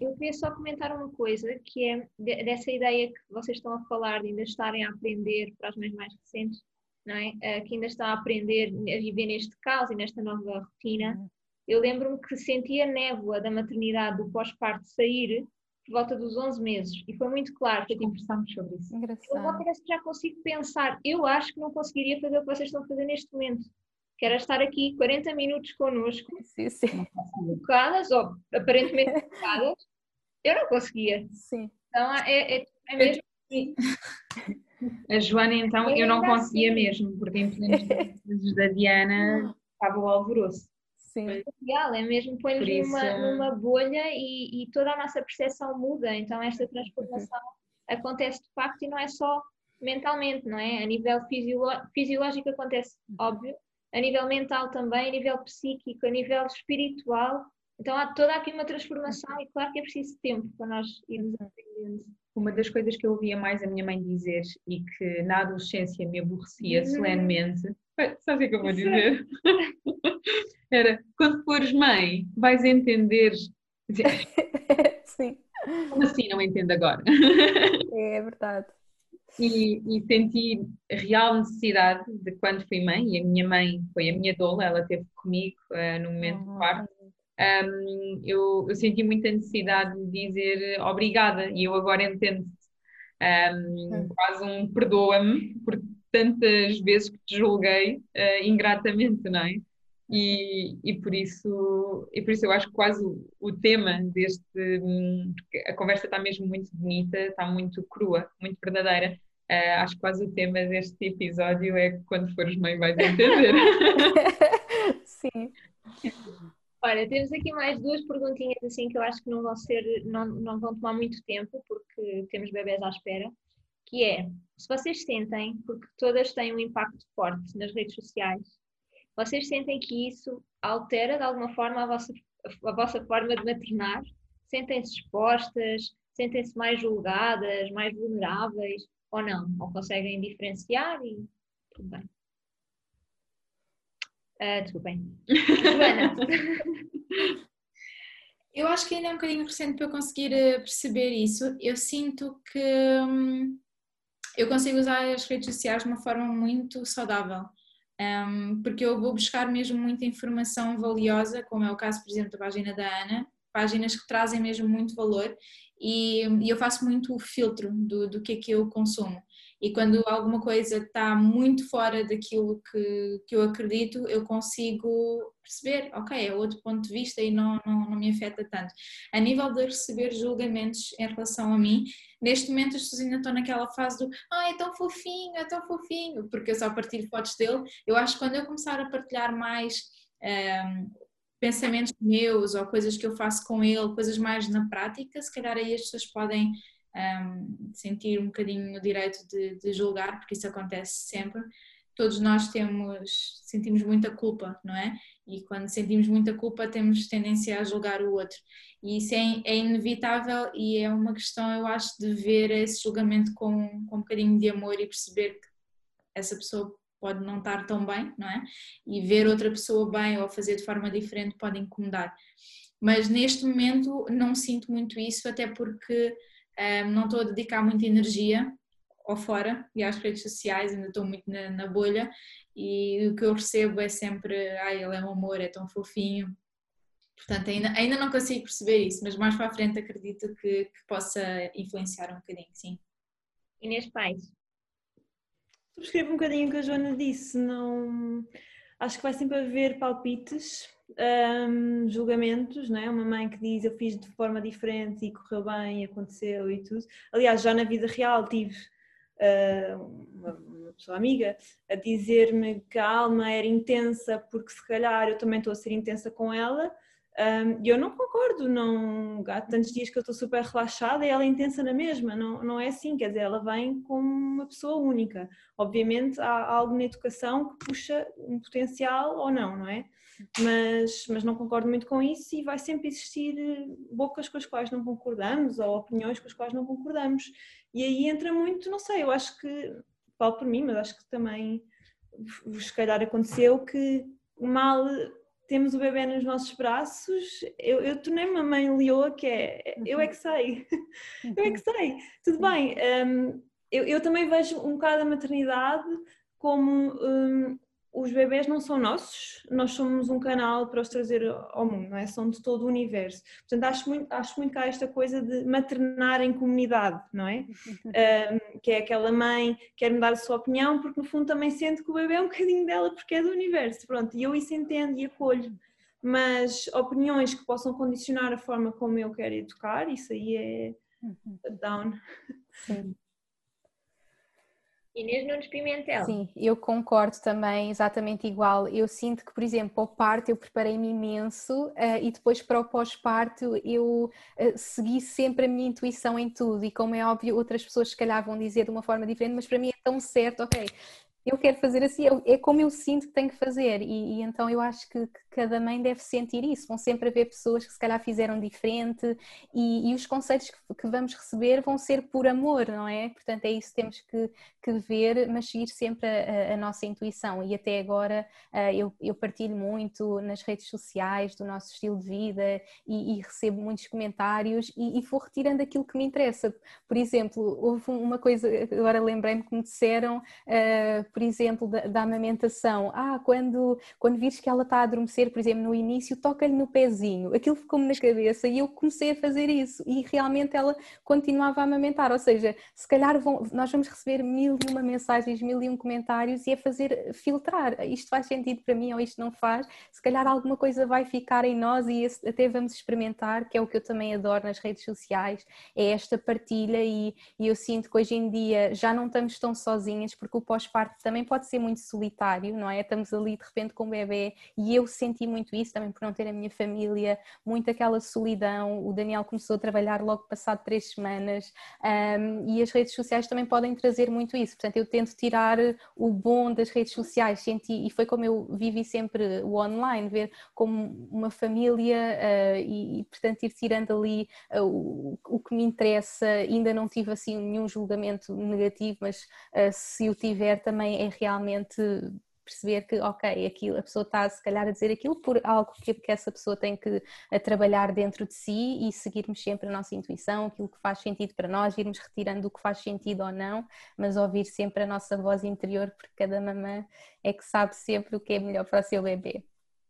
S2: Eu queria só comentar uma coisa, que é dessa ideia que vocês estão a falar de ainda estarem a aprender para as mães mais recentes, não é? Eh, que ainda está a aprender a viver neste caos e nesta nova rotina. Uhum. Eu lembro-me que senti a névoa da maternidade, do pós-parto sair por volta dos 11 meses e foi muito claro que conversamos sobre isso. Engraçado. Eu parece que já consigo pensar, eu acho que não conseguiria fazer o que vocês estão a fazer neste momento que era estar aqui 40 minutos connosco, sim, sim. focadas, ou aparentemente focadas, eu não conseguia. Sim. Então é, é, é mesmo.
S1: A Joana, então, é eu não conseguia assim. mesmo, porque em plenos da Diana estava o alvoroço.
S2: Sim. É real, é mesmo põe-nos isso... numa, numa bolha e, e, toda a nossa percepção muda. Então, esta transformação acontece de facto e não é só mentalmente, não é? A nível fisiológico acontece, óbvio, a nível mental também, a nível psíquico, a nível espiritual. Então há toda aqui uma transformação e claro que é preciso tempo para nós irmos aprendendo.
S1: Uma das coisas que eu ouvia mais a minha mãe dizer e que na adolescência me aborrecia uhum. solenemente, sabe o que eu vou dizer? Era, quando fores mãe, vais entender. Sim. Como assim não entendo agora?
S3: É verdade
S1: e, e, senti real necessidade de quando fui mãe, e a minha mãe foi a minha doula, ela esteve comigo uh, no momento uhum. de parto, um, eu, eu, senti muita necessidade de dizer obrigada e eu agora entendo um, uhum. quase um perdoa-me por tantas vezes que te julguei uh, ingratamente, não é? E, e, por isso, e por isso eu acho que quase o, o tema deste. A conversa está mesmo muito bonita, está muito crua, muito verdadeira. Uh, acho que quase o tema deste episódio é quando fores mãe vais entender.
S2: Sim. Olha, temos aqui mais duas perguntinhas assim que eu acho que não vão ser, não, não vão tomar muito tempo porque temos bebés à espera, que é se vocês sentem, porque todas têm um impacto forte nas redes sociais, vocês sentem que isso altera de alguma forma a vossa, a vossa forma de maternar? Sentem-se expostas? Sentem-se mais julgadas, mais vulneráveis ou não? Ou conseguem diferenciar e tudo bem? Uh, tudo bem. Joana.
S5: Eu acho que ainda é um bocadinho recente para eu conseguir eh, perceber isso. Eu sinto que hum, eu consigo usar as redes sociais de uma forma muito saudável um, porque eu vou buscar mesmo muita informação valiosa, como é o caso, por exemplo, da página da Ana, páginas que trazem mesmo muito valor e, e eu faço muito o filtro do, do que é que eu consumo. E quando alguma coisa está muito fora daquilo que, que eu acredito, eu consigo perceber, ok, é outro ponto de vista e não, não, não me afeta tanto. A nível de receber julgamentos em relação a mim, neste momento as pessoas ainda estão naquela fase do ah, é tão fofinho, é tão fofinho, porque eu só partilho fotos dele. Eu acho que quando eu começar a partilhar mais um, pensamentos meus ou coisas que eu faço com ele, coisas mais na prática, se calhar aí as pessoas podem um, sentir um bocadinho o direito de, de, julgar, porque isso acontece sempre. Todos nós temos, sentimos muita culpa, não é? E quando sentimos muita culpa, temos tendência a julgar o outro. E isso é, é inevitável e é uma questão, eu acho, de ver esse julgamento com, com um bocadinho de amor e perceber que essa pessoa pode não estar tão bem, não é? E ver outra pessoa bem ou fazer de forma diferente pode incomodar. Mas neste momento não sinto muito isso, até porque um, não estou a dedicar muita energia ao fora e às redes sociais, ainda estou muito na, na, bolha e o que eu recebo é sempre, ai, ele é um amor, é tão fofinho. Portanto, ainda, ainda não consigo perceber isso, mas mais para a frente acredito que, que possa influenciar um bocadinho, sim.
S2: Inês Pais.
S4: Subscrevo um bocadinho o que a Joana disse, não acho que vai sempre haver palpites, um, julgamentos, não é? Uma mãe que diz eu fiz de forma diferente e correu bem, aconteceu e tudo. Aliás, já na vida real tive uh, uma, uma, pessoa amiga a dizer-me que a alma era intensa porque se calhar eu também estou a ser intensa com ela e eu não concordo, não, há tantos dias que eu estou super relaxada e ela é intensa na mesma, não, não é assim, quer dizer, ela vem como uma pessoa única. Obviamente há algo na educação que puxa um potencial ou não, não é? Mas, mas não concordo muito com isso e vai sempre existir bocas com as quais não concordamos ou opiniões com as quais não concordamos. E aí entra muito, não sei, eu acho que, falo por mim, mas acho que também se calhar aconteceu que mal temos o bebê nos nossos braços, eu, eu tornei-me uma mãe leoa que é, eu é que sei, eu é que sei, tudo bem, um, eu, eu, também vejo um bocado a maternidade como um, os bebés não são nossos, nós somos um canal para os trazer ao mundo, não é? São de todo o universo. Portanto, acho muito, acho muito cá esta coisa de maternar em comunidade, não é? Um, que é aquela mãe que quer me dar a sua opinião, porque no fundo também sente que o bebê é um bocadinho dela, porque é do universo. Pronto, e eu isso entendo e acolho. Mas opiniões que possam condicionar a forma como eu quero educar, isso aí é uhum. down.
S2: Sim. Inês Nunes Pimentel.
S3: Sim, eu concordo também, exatamente igual. Eu sinto que, por exemplo, ao parto eu preparei-me imenso uh, e depois para o pós-parto eu uh, segui sempre a minha intuição em tudo. E como é óbvio, outras pessoas se calhar vão dizer de uma forma diferente, mas para mim é tão certo, ok, eu quero fazer assim, é como eu sinto que tenho que fazer, e, e então eu acho que, que, cada mãe deve sentir isso. Vão sempre haver pessoas que se calhar fizeram diferente, e, e os conselhos que, que, vamos receber vão ser por amor, não é? Portanto, é isso que temos que, que ver, mas seguir sempre a, a, nossa intuição. E até agora eh, eu, eu, partilho muito nas redes sociais do nosso estilo de vida e, e recebo muitos comentários e, vou retirando aquilo que me interessa. Por exemplo, houve uma coisa, agora lembrei-me que me disseram. Uh, por exemplo, da, da, amamentação. Ah, quando, quando vires que ela está a adormecer, por exemplo, no início, toca-lhe no pezinho. Aquilo ficou-me na cabeça e eu comecei a fazer isso e realmente ela continuava a amamentar. Ou seja, se calhar vão, nós vamos receber mil e uma mensagens, mil e um comentários e é fazer filtrar. Isto faz sentido para mim ou isto não faz? Se calhar alguma coisa vai ficar em nós e até vamos experimentar, que é o que eu também adoro nas redes sociais, é esta partilha e, e eu sinto que hoje em dia já não estamos tão sozinhas porque o pós-parto também pode ser muito solitário, não é? Estamos ali de repente com o bebê e eu senti muito isso também por não ter a minha família, muito aquela solidão. O Daniel começou a trabalhar logo passado três semanas um, e as redes sociais também podem trazer muito isso. Portanto, eu tento tirar o bom das redes sociais, senti, e foi como eu vivi sempre o online, ver como uma família uh, e, e, portanto, ir tirando ali uh, o, o que me interessa. Ainda não tive assim nenhum julgamento negativo, mas uh, se o tiver também é realmente perceber que, ok, aquilo, a pessoa está se calhar a dizer aquilo por algo que, que essa pessoa tem que trabalhar dentro de si e seguirmos sempre a nossa intuição, aquilo que faz sentido para nós, irmos retirando o que faz sentido ou não, mas ouvir sempre a nossa voz interior, porque cada mamã é que sabe sempre o que é melhor para o seu bebê.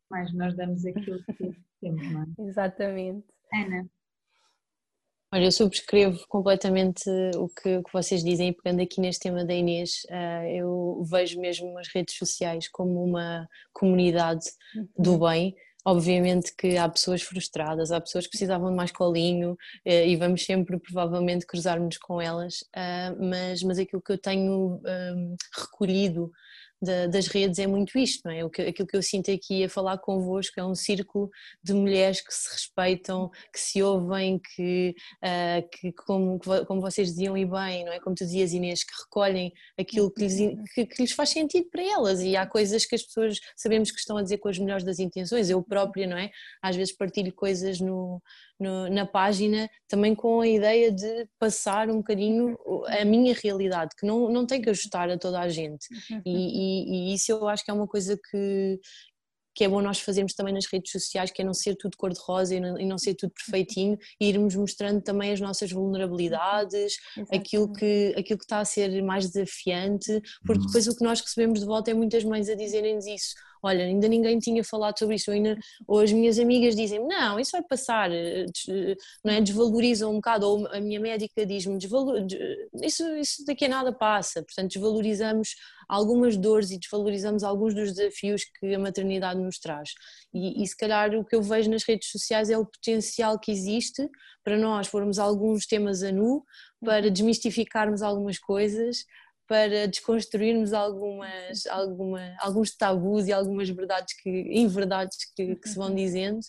S1: Mas nós damos aquilo que temos, não é?
S3: Exatamente.
S2: Ana,
S6: Olha, eu subscrevo completamente o que, o que, vocês dizem, e pegando aqui neste tema da Inês, uh, eu vejo mesmo as redes sociais como uma comunidade do uhum. bem. Obviamente que há pessoas frustradas, há pessoas que precisavam de mais colinho uh, e vamos sempre provavelmente cruzar-nos com elas, uh, mas, mas aquilo que eu tenho recolhido da, das redes é muito isto, não é? O que, aquilo que eu sinto aqui a falar convosco é um círculo de mulheres que se respeitam, que se ouvem, que, uh, que como, como vocês diziam e bem, não é? Como tu dizias Inês, que recolhem aquilo que lhes, que, que lhes faz sentido para elas e há coisas que as pessoas sabemos que estão a dizer com as melhores das intenções, eu própria, não é? Às vezes partilho coisas no, no, na página também com a ideia de passar um bocadinho a minha realidade, que não, não tem que ajustar a toda a gente. E, e, e isso eu acho que é uma coisa que, que é bom nós fazermos também nas redes sociais, que é não ser tudo cor-de-rosa e não ser tudo perfeitinho, e irmos mostrando também as nossas vulnerabilidades, aquilo que, aquilo que está a ser mais desafiante, porque uhum. depois o que nós recebemos de volta é muitas mães a dizerem-nos isso olha, ainda ninguém tinha falado sobre isso, ainda, ou as minhas amigas dizem não, isso vai passar, eh, não é? desvalorizam um bocado, ou a minha médica diz-me, isso, isso daqui a nada passa, portanto desvalorizamos algumas dores e desvalorizamos alguns dos desafios que a maternidade nos traz. E, e se calhar o que eu vejo nas redes sociais é o potencial que existe para nós pormos alguns temas a nu, para desmistificarmos algumas coisas, para desconstruirmos algumas, alguma, alguns tabus e algumas verdades que, inverdades que, que se vão dizendo.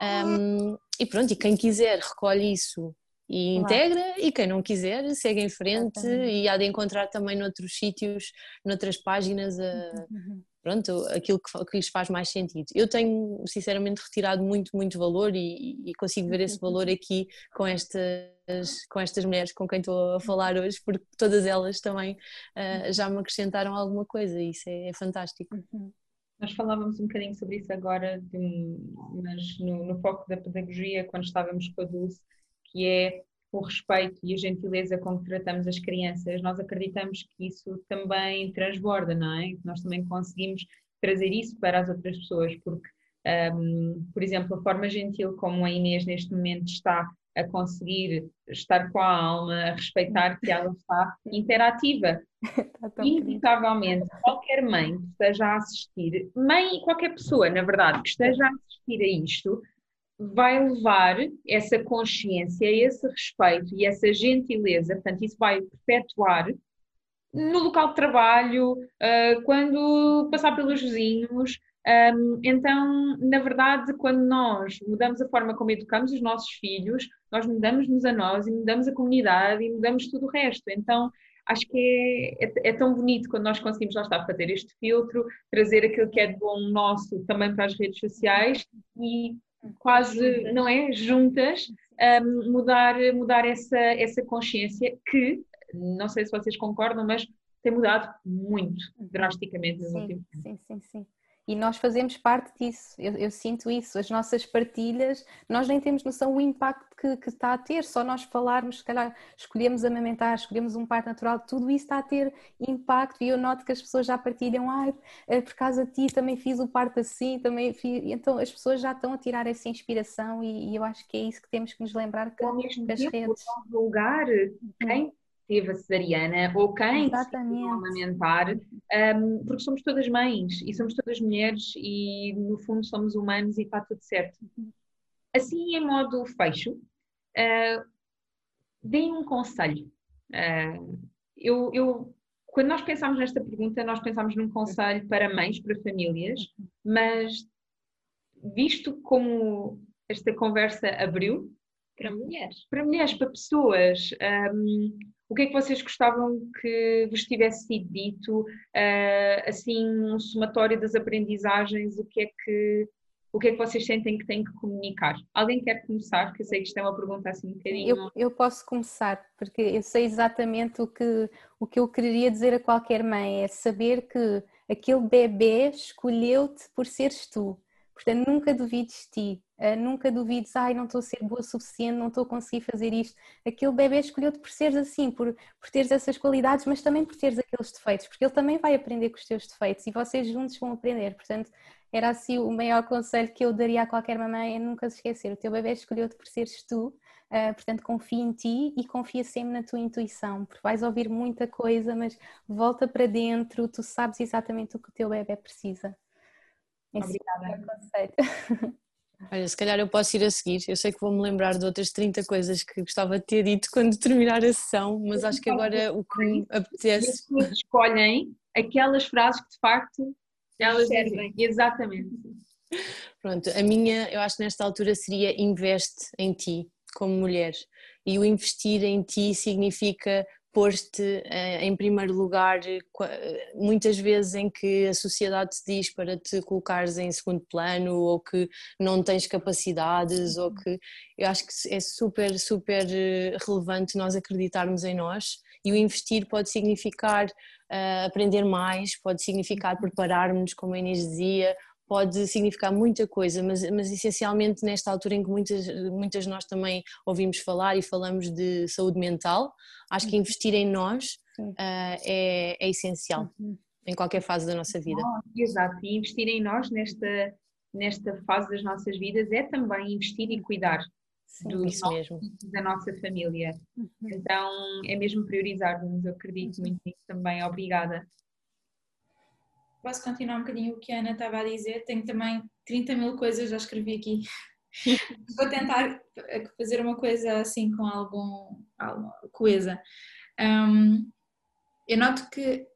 S6: Um, e pronto, e quem quiser recolhe isso e integra, e quem não quiser segue em frente e há de encontrar também noutros sítios, noutras páginas, a, uhum pronto, aquilo que, que lhes faz mais sentido. Eu tenho, sinceramente, retirado muito, muito valor e, e consigo ver esse valor aqui com estas, com estas mulheres com quem estou a falar hoje, porque todas elas também uh, já me acrescentaram alguma coisa e isso é, é fantástico.
S1: Uhum. Nós falávamos um bocadinho sobre isso agora, de, mas no, no, foco da pedagogia, quando estávamos com a Dulce, que é o respeito e a gentileza com que tratamos as crianças, nós acreditamos que isso também transborda, não é? Que nós também conseguimos trazer isso para as outras pessoas, porque, um, por exemplo, a forma gentil como a Inês neste momento está a conseguir estar com a alma, a respeitar que ela está interativa. Está Inevitavelmente, qualquer mãe que esteja a assistir, mãe e qualquer pessoa, na verdade, que esteja a assistir a isto, vai levar essa consciência, esse respeito e essa gentileza, portanto, isso vai perpetuar no local de trabalho, uh, quando passar pelos vizinhos. Então, na verdade, quando nós mudamos a forma como educamos os nossos filhos, nós mudamos-nos a nós e mudamos a comunidade e mudamos tudo o resto. Então, acho que é, é, é, tão bonito quando nós conseguimos lá estar fazer este filtro, trazer aquilo que é de bom nosso também para as redes sociais e quase, não é? Juntas, um, mudar, mudar essa, essa consciência que, não sei se vocês concordam, mas tem mudado muito, drasticamente nos últimos
S3: anos. Sim, sim, sim e nós fazemos parte disso, eu, eu, sinto isso, as nossas partilhas, nós nem temos noção do impacto que, que, está a ter, só nós falarmos, se calhar escolhemos amamentar, escolhemos um parto natural, tudo isso está a ter impacto. E eu noto que as pessoas já partilham, ai, ah, por causa de ti também fiz o parto assim, também fiz, então as pessoas já estão a tirar essa inspiração e, e eu acho que é isso que temos que nos lembrar que,
S1: Ao mesmo que as tempo, redes... lugar quem teve a cesariana ou quem Exatamente. amamentar, um, porque somos todas mães e somos todas mulheres e no fundo somos humanos e está tudo certo. Assim, em modo fecho, uh, deem um conselho. Uh, eu, eu, quando nós pensamos nesta pergunta, nós pensamos num conselho para mães, para famílias, mas visto como esta conversa abriu,
S2: para mulheres.
S1: Para mulheres, para pessoas. Um, o que é que vocês gostavam que vos tivesse sido dito? Uh, assim, um somatório das aprendizagens, o que é que o que é que vocês sentem que têm que comunicar? Alguém quer começar? Que eu sei que isto é uma pergunta assim um bocadinho.
S3: Eu, eu posso começar, porque eu sei exatamente o que, o que eu queria dizer a qualquer mãe: é saber que aquele bebê escolheu-te por seres tu. Portanto, nunca duvides de ti, Uh, nunca duvides, ai, não estou a ser boa o suficiente, não estou a conseguir fazer isto. Aquele bebê escolheu-te por seres assim, por, por teres essas qualidades, mas também por teres aqueles defeitos, porque ele também vai aprender com os teus defeitos e vocês juntos vão aprender. Portanto, era assim o maior conselho que eu daria a qualquer mamãe: é nunca se esquecer. O teu bebê escolheu-te por seres tu, uh, portanto, confia em ti e confia sempre na tua intuição, porque vais ouvir muita coisa, mas volta para dentro, tu sabes exatamente o que o teu bebê precisa.
S1: Esse Obrigada. É o
S6: conselho. Olha, se calhar eu posso ir a seguir. Eu sei que vou-me lembrar de outras 30 coisas que gostava de ter dito quando terminar a sessão, mas acho que agora o que me apetece. As
S1: pessoas escolhem aquelas frases que de facto elas servem. Exatamente.
S6: Pronto, a minha, eu acho que nesta altura seria investe em ti como mulher. E o investir em ti significa pôr-te eh, em primeiro lugar muitas vezes em que a sociedade te diz para te colocares em segundo plano ou que não tens capacidades ou que eu acho que é super, super eh, relevante nós acreditarmos em nós e o investir pode significar aprender mais, pode significar preparar-nos, como a Inês dizia, pode significar muita coisa, mas, mas essencialmente nesta altura em que muitas, muitas nós também ouvimos falar e falamos de saúde mental, acho que uhum. investir em nós uh, é, é, essencial uhum. em qualquer fase da nossa vida.
S1: exato, e investir em nós nesta, nesta fase das nossas vidas é também investir e cuidar Sim, do
S6: isso mesmo.
S1: da nossa família. Uhum. Então é mesmo priorizar-nos, eu acredito muito nisso também. Obrigada.
S5: Posso continuar um bocadinho o que a Ana estava a dizer? Tenho também 30 mil coisas, já escrevi aqui. Vou tentar fazer uma coisa assim com algum, alguma coisa. Um, eu noto que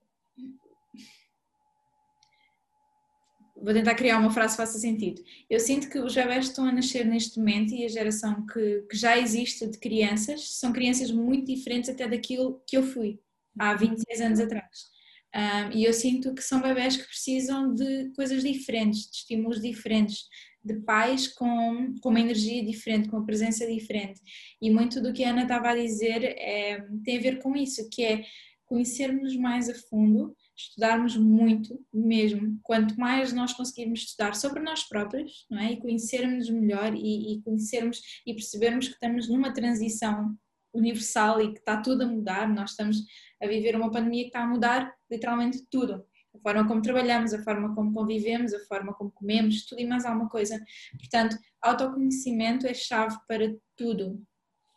S5: vou tentar criar uma frase que faça sentido. Eu sinto que os bebés estão a nascer neste momento e a geração que, que já existe de crianças são crianças muito diferentes até daquilo que eu fui há 26 anos atrás. Um, e eu sinto que são bebés que precisam de coisas diferentes, de estímulos diferentes, de pais com, com uma energia diferente, com uma presença diferente. E muito do que a Ana estava a dizer é, tem a ver com isso, que é conhecermos mais a fundo, estudarmos muito mesmo. Quanto mais nós conseguirmos estudar sobre nós próprios, não é? E conhecermos melhor e, e conhecermos e percebermos que estamos numa transição universal e que está tudo a mudar, nós estamos a viver uma pandemia que está a mudar literalmente tudo. A forma como trabalhamos, a forma como convivemos, a forma como comemos, tudo e mais alguma coisa. Portanto, autoconhecimento é chave para tudo.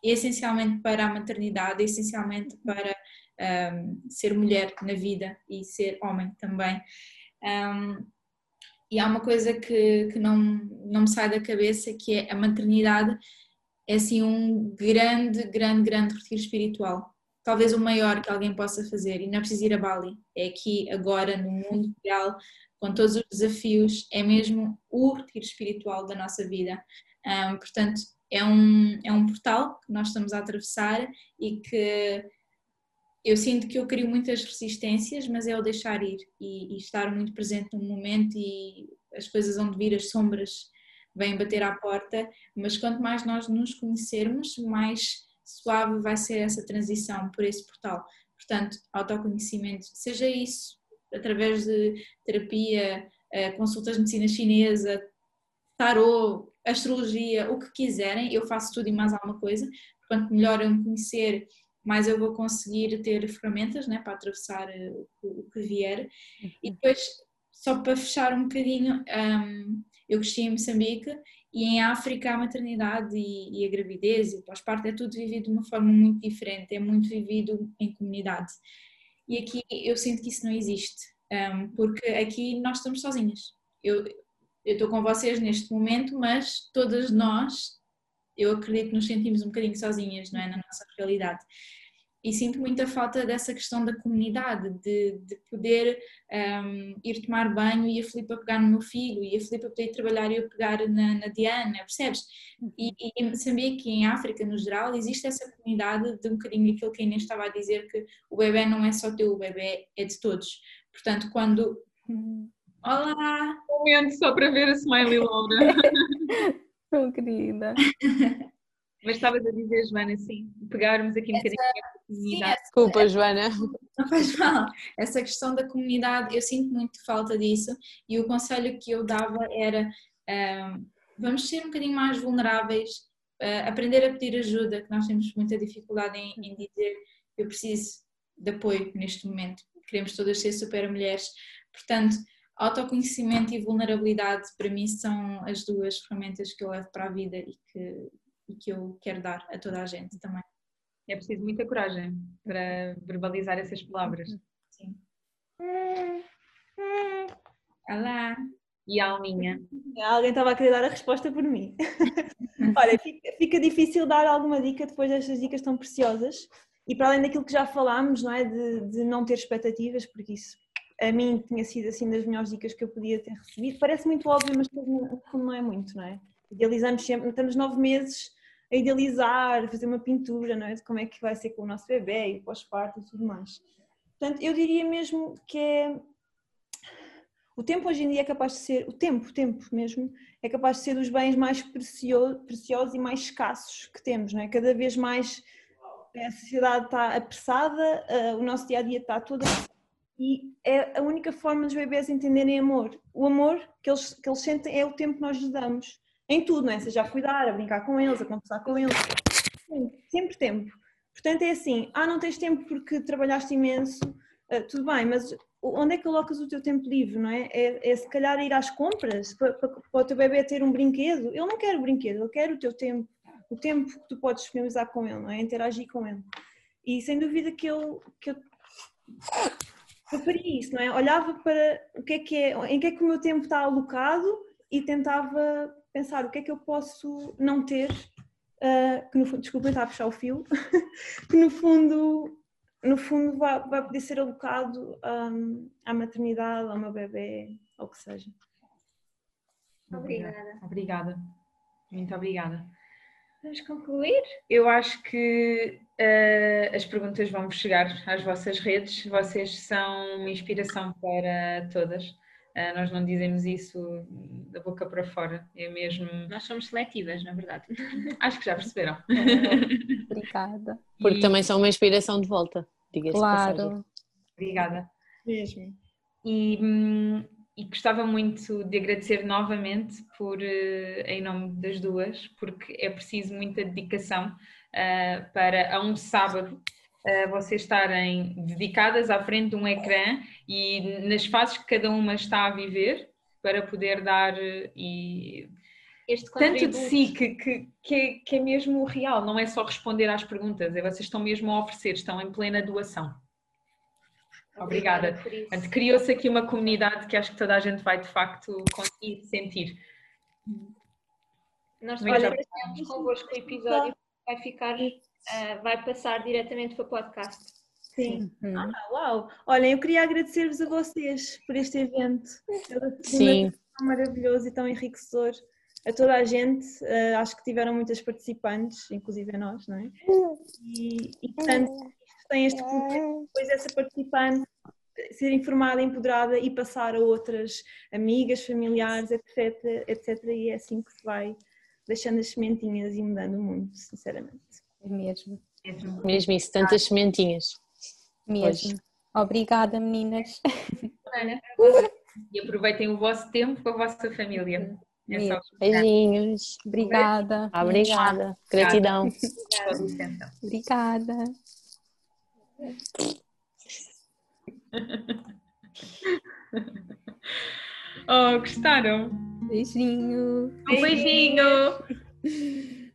S5: E essencialmente para a maternidade, essencialmente para um, ser mulher na vida e ser homem também. Um, e há uma coisa que, que não, não me sai da cabeça que é a maternidade é assim um grande, grande, grande retiro espiritual talvez o maior que alguém possa fazer, e não é preciso ir a Bali, é aqui, agora, no mundo real, com todos os desafios, é mesmo o retiro espiritual da nossa vida. Um, portanto, é um, é um portal que nós estamos a atravessar e que eu sinto que eu crio muitas resistências, mas é o deixar ir e, e estar muito presente no momento e as coisas onde vir, as sombras vêm bater à porta, mas quanto mais nós nos conhecermos, mais suave vai ser essa transição por esse portal. Portanto, autoconhecimento, seja isso através de terapia, eh, consultas de medicina chinesa, tarô, astrologia, o que quiserem, eu faço tudo e mais alguma coisa. Quanto melhor eu me conhecer, mais eu vou conseguir ter ferramentas né, para atravessar eh, o que vier. E depois, só para fechar um bocadinho, um, eu cresci em Moçambique e em África a maternidade e, e a gravidez e o pós-parto é tudo vivido de uma forma muito diferente, é muito vivido em comunidade. E aqui eu sinto que isso não existe, um, porque aqui nós estamos sozinhas. Eu, eu estou com vocês neste momento, mas todas nós, eu acredito nos sentimos um bocadinho sozinhas, não é? Na nossa realidade e sinto muita falta dessa questão da comunidade, de, de poder um, ir tomar banho e a Filipa pegar no meu filho, e a Filipa poder ir trabalhar e eu pegar na, na Diana, percebes? E, e sabia que em África, no geral, existe essa comunidade de um bocadinho aquilo que a Inês estava a dizer, que o bebê não é só teu, o bebê é de todos. Portanto, quando... Olá!
S1: Um momento só para ver a Smiley Laura.
S3: Tão querida.
S1: Mas estavas a dizer, Joana, sim, pegarmos aqui um Essa, bocadinho da
S6: comunidade. Desculpa, Joana.
S5: Não faz mal. Essa questão da comunidade, eu sinto muito falta disso e o conselho que eu dava era um, vamos ser um bocadinho mais vulneráveis, uh, aprender a pedir ajuda, que nós temos muita dificuldade em, em dizer eu preciso de apoio neste momento. Queremos todas ser super mulheres. Portanto, autoconhecimento e vulnerabilidade para mim são as duas ferramentas que eu levo para a vida e que e que eu quero dar a toda a gente também.
S1: É preciso muita coragem para verbalizar essas palavras.
S5: Sim. Olá!
S1: E a alminha?
S4: Alguém estava a querer dar a resposta por mim. Olha, fica, fica, difícil dar alguma dica depois destas dicas tão preciosas. E para além daquilo que já falámos, não é? De, de não ter expectativas, porque isso a mim tinha sido assim das melhores dicas que eu podia ter recebido. Parece muito óbvio, mas como não é muito, não é? Idealizamos sempre, estamos nove meses a idealizar, fazer uma pintura, não é? De como é que vai ser com o nosso bebê e pós-parto e tudo mais. Portanto, eu diria mesmo que é. O tempo hoje em dia é capaz de ser, o tempo, o tempo mesmo, é capaz de ser dos bens mais preciosos, preciosos e mais escassos que temos, não é? Cada vez mais a sociedade está apressada, o nosso dia a dia está todo. E é a única forma dos bebés entenderem amor. O amor que eles, que eles sentem é o tempo que nós lhes damos. Em tudo, não é? Seja a cuidar, a brincar com eles, a conversar com eles. Sempre tempo. Portanto, é assim: ah, não tens tempo porque trabalhaste imenso, uh, tudo bem, mas onde é que colocas o teu tempo livre, não é? É, é se calhar ir às compras para, para, para, o teu bebê ter um brinquedo. Ele não quer o brinquedo, ele quer o teu tempo, o tempo que tu podes disponibilizar com ele, não é? Interagir com ele. E sem dúvida que eu, que eu, eu faria isso, não é? Olhava para o que é que é, em que é que o meu tempo está alocado e tentava pensar o que é que eu posso não ter, uh, que no fundo, desculpa, está a puxar o fio, que no fundo no fundo vai, vai poder ser alocado um, à maternidade, ao meu bebê, ou o que seja.
S2: Obrigada.
S1: Obrigada. Muito obrigada.
S2: Vamos concluir?
S1: Eu acho que uh, as perguntas vão chegar às vossas redes. Vocês são uma inspiração para todas. Uh, nós não dizemos isso da boca para fora, é mesmo.
S2: Nós somos seletivas, na verdade.
S1: Acho que já perceberam.
S3: Obrigada.
S6: Porque e... também são uma inspiração de volta
S3: diga-se Claro.
S1: Obrigada.
S4: Mesmo.
S1: E, hum, e gostava muito de agradecer novamente por, eh, em nome das duas, porque é preciso muita dedicação uh, para a um sábado uh, vocês estarem dedicadas à frente de um ecrã e nas fases que cada uma está a viver para poder dar e tanto de si que, que, que, é, que é mesmo real, não é só responder às perguntas, é vocês estão mesmo a oferecer, estão em plena doação. Obrigada. Obrigada. Criou-se aqui uma comunidade que acho que toda a gente vai de facto conseguir sentir.
S2: Nós partilhamos convosco o episódio vai ficar, uh, vai passar diretamente para o podcast.
S4: Sim. Uhum. Ah, uau! Olhem, eu queria agradecer-vos a vocês por este evento.
S6: Sim.
S4: Maravilhoso e tão enriquecedor a toda a gente, uh, acho que tiveram muitas participantes, inclusive a nós, não é? E, e portanto, tem este depois essa participante ser informada, empoderada e passar a outras amigas, familiares, etc, etc. E é assim que se vai deixando as sementinhas e mudando o mundo, sinceramente.
S3: É mesmo.
S6: Mesmo, mesmo isso, tantas sementinhas.
S3: Mesmo. Hoje. Obrigada, meninas.
S1: E aproveitem o vosso tempo com a vossa família.
S3: É Beijinhos. Obrigada.
S6: Obrigada. Gratidão.
S3: Obrigada.
S1: Oh, gostaram?
S3: Beijinho.
S1: Um beijinho.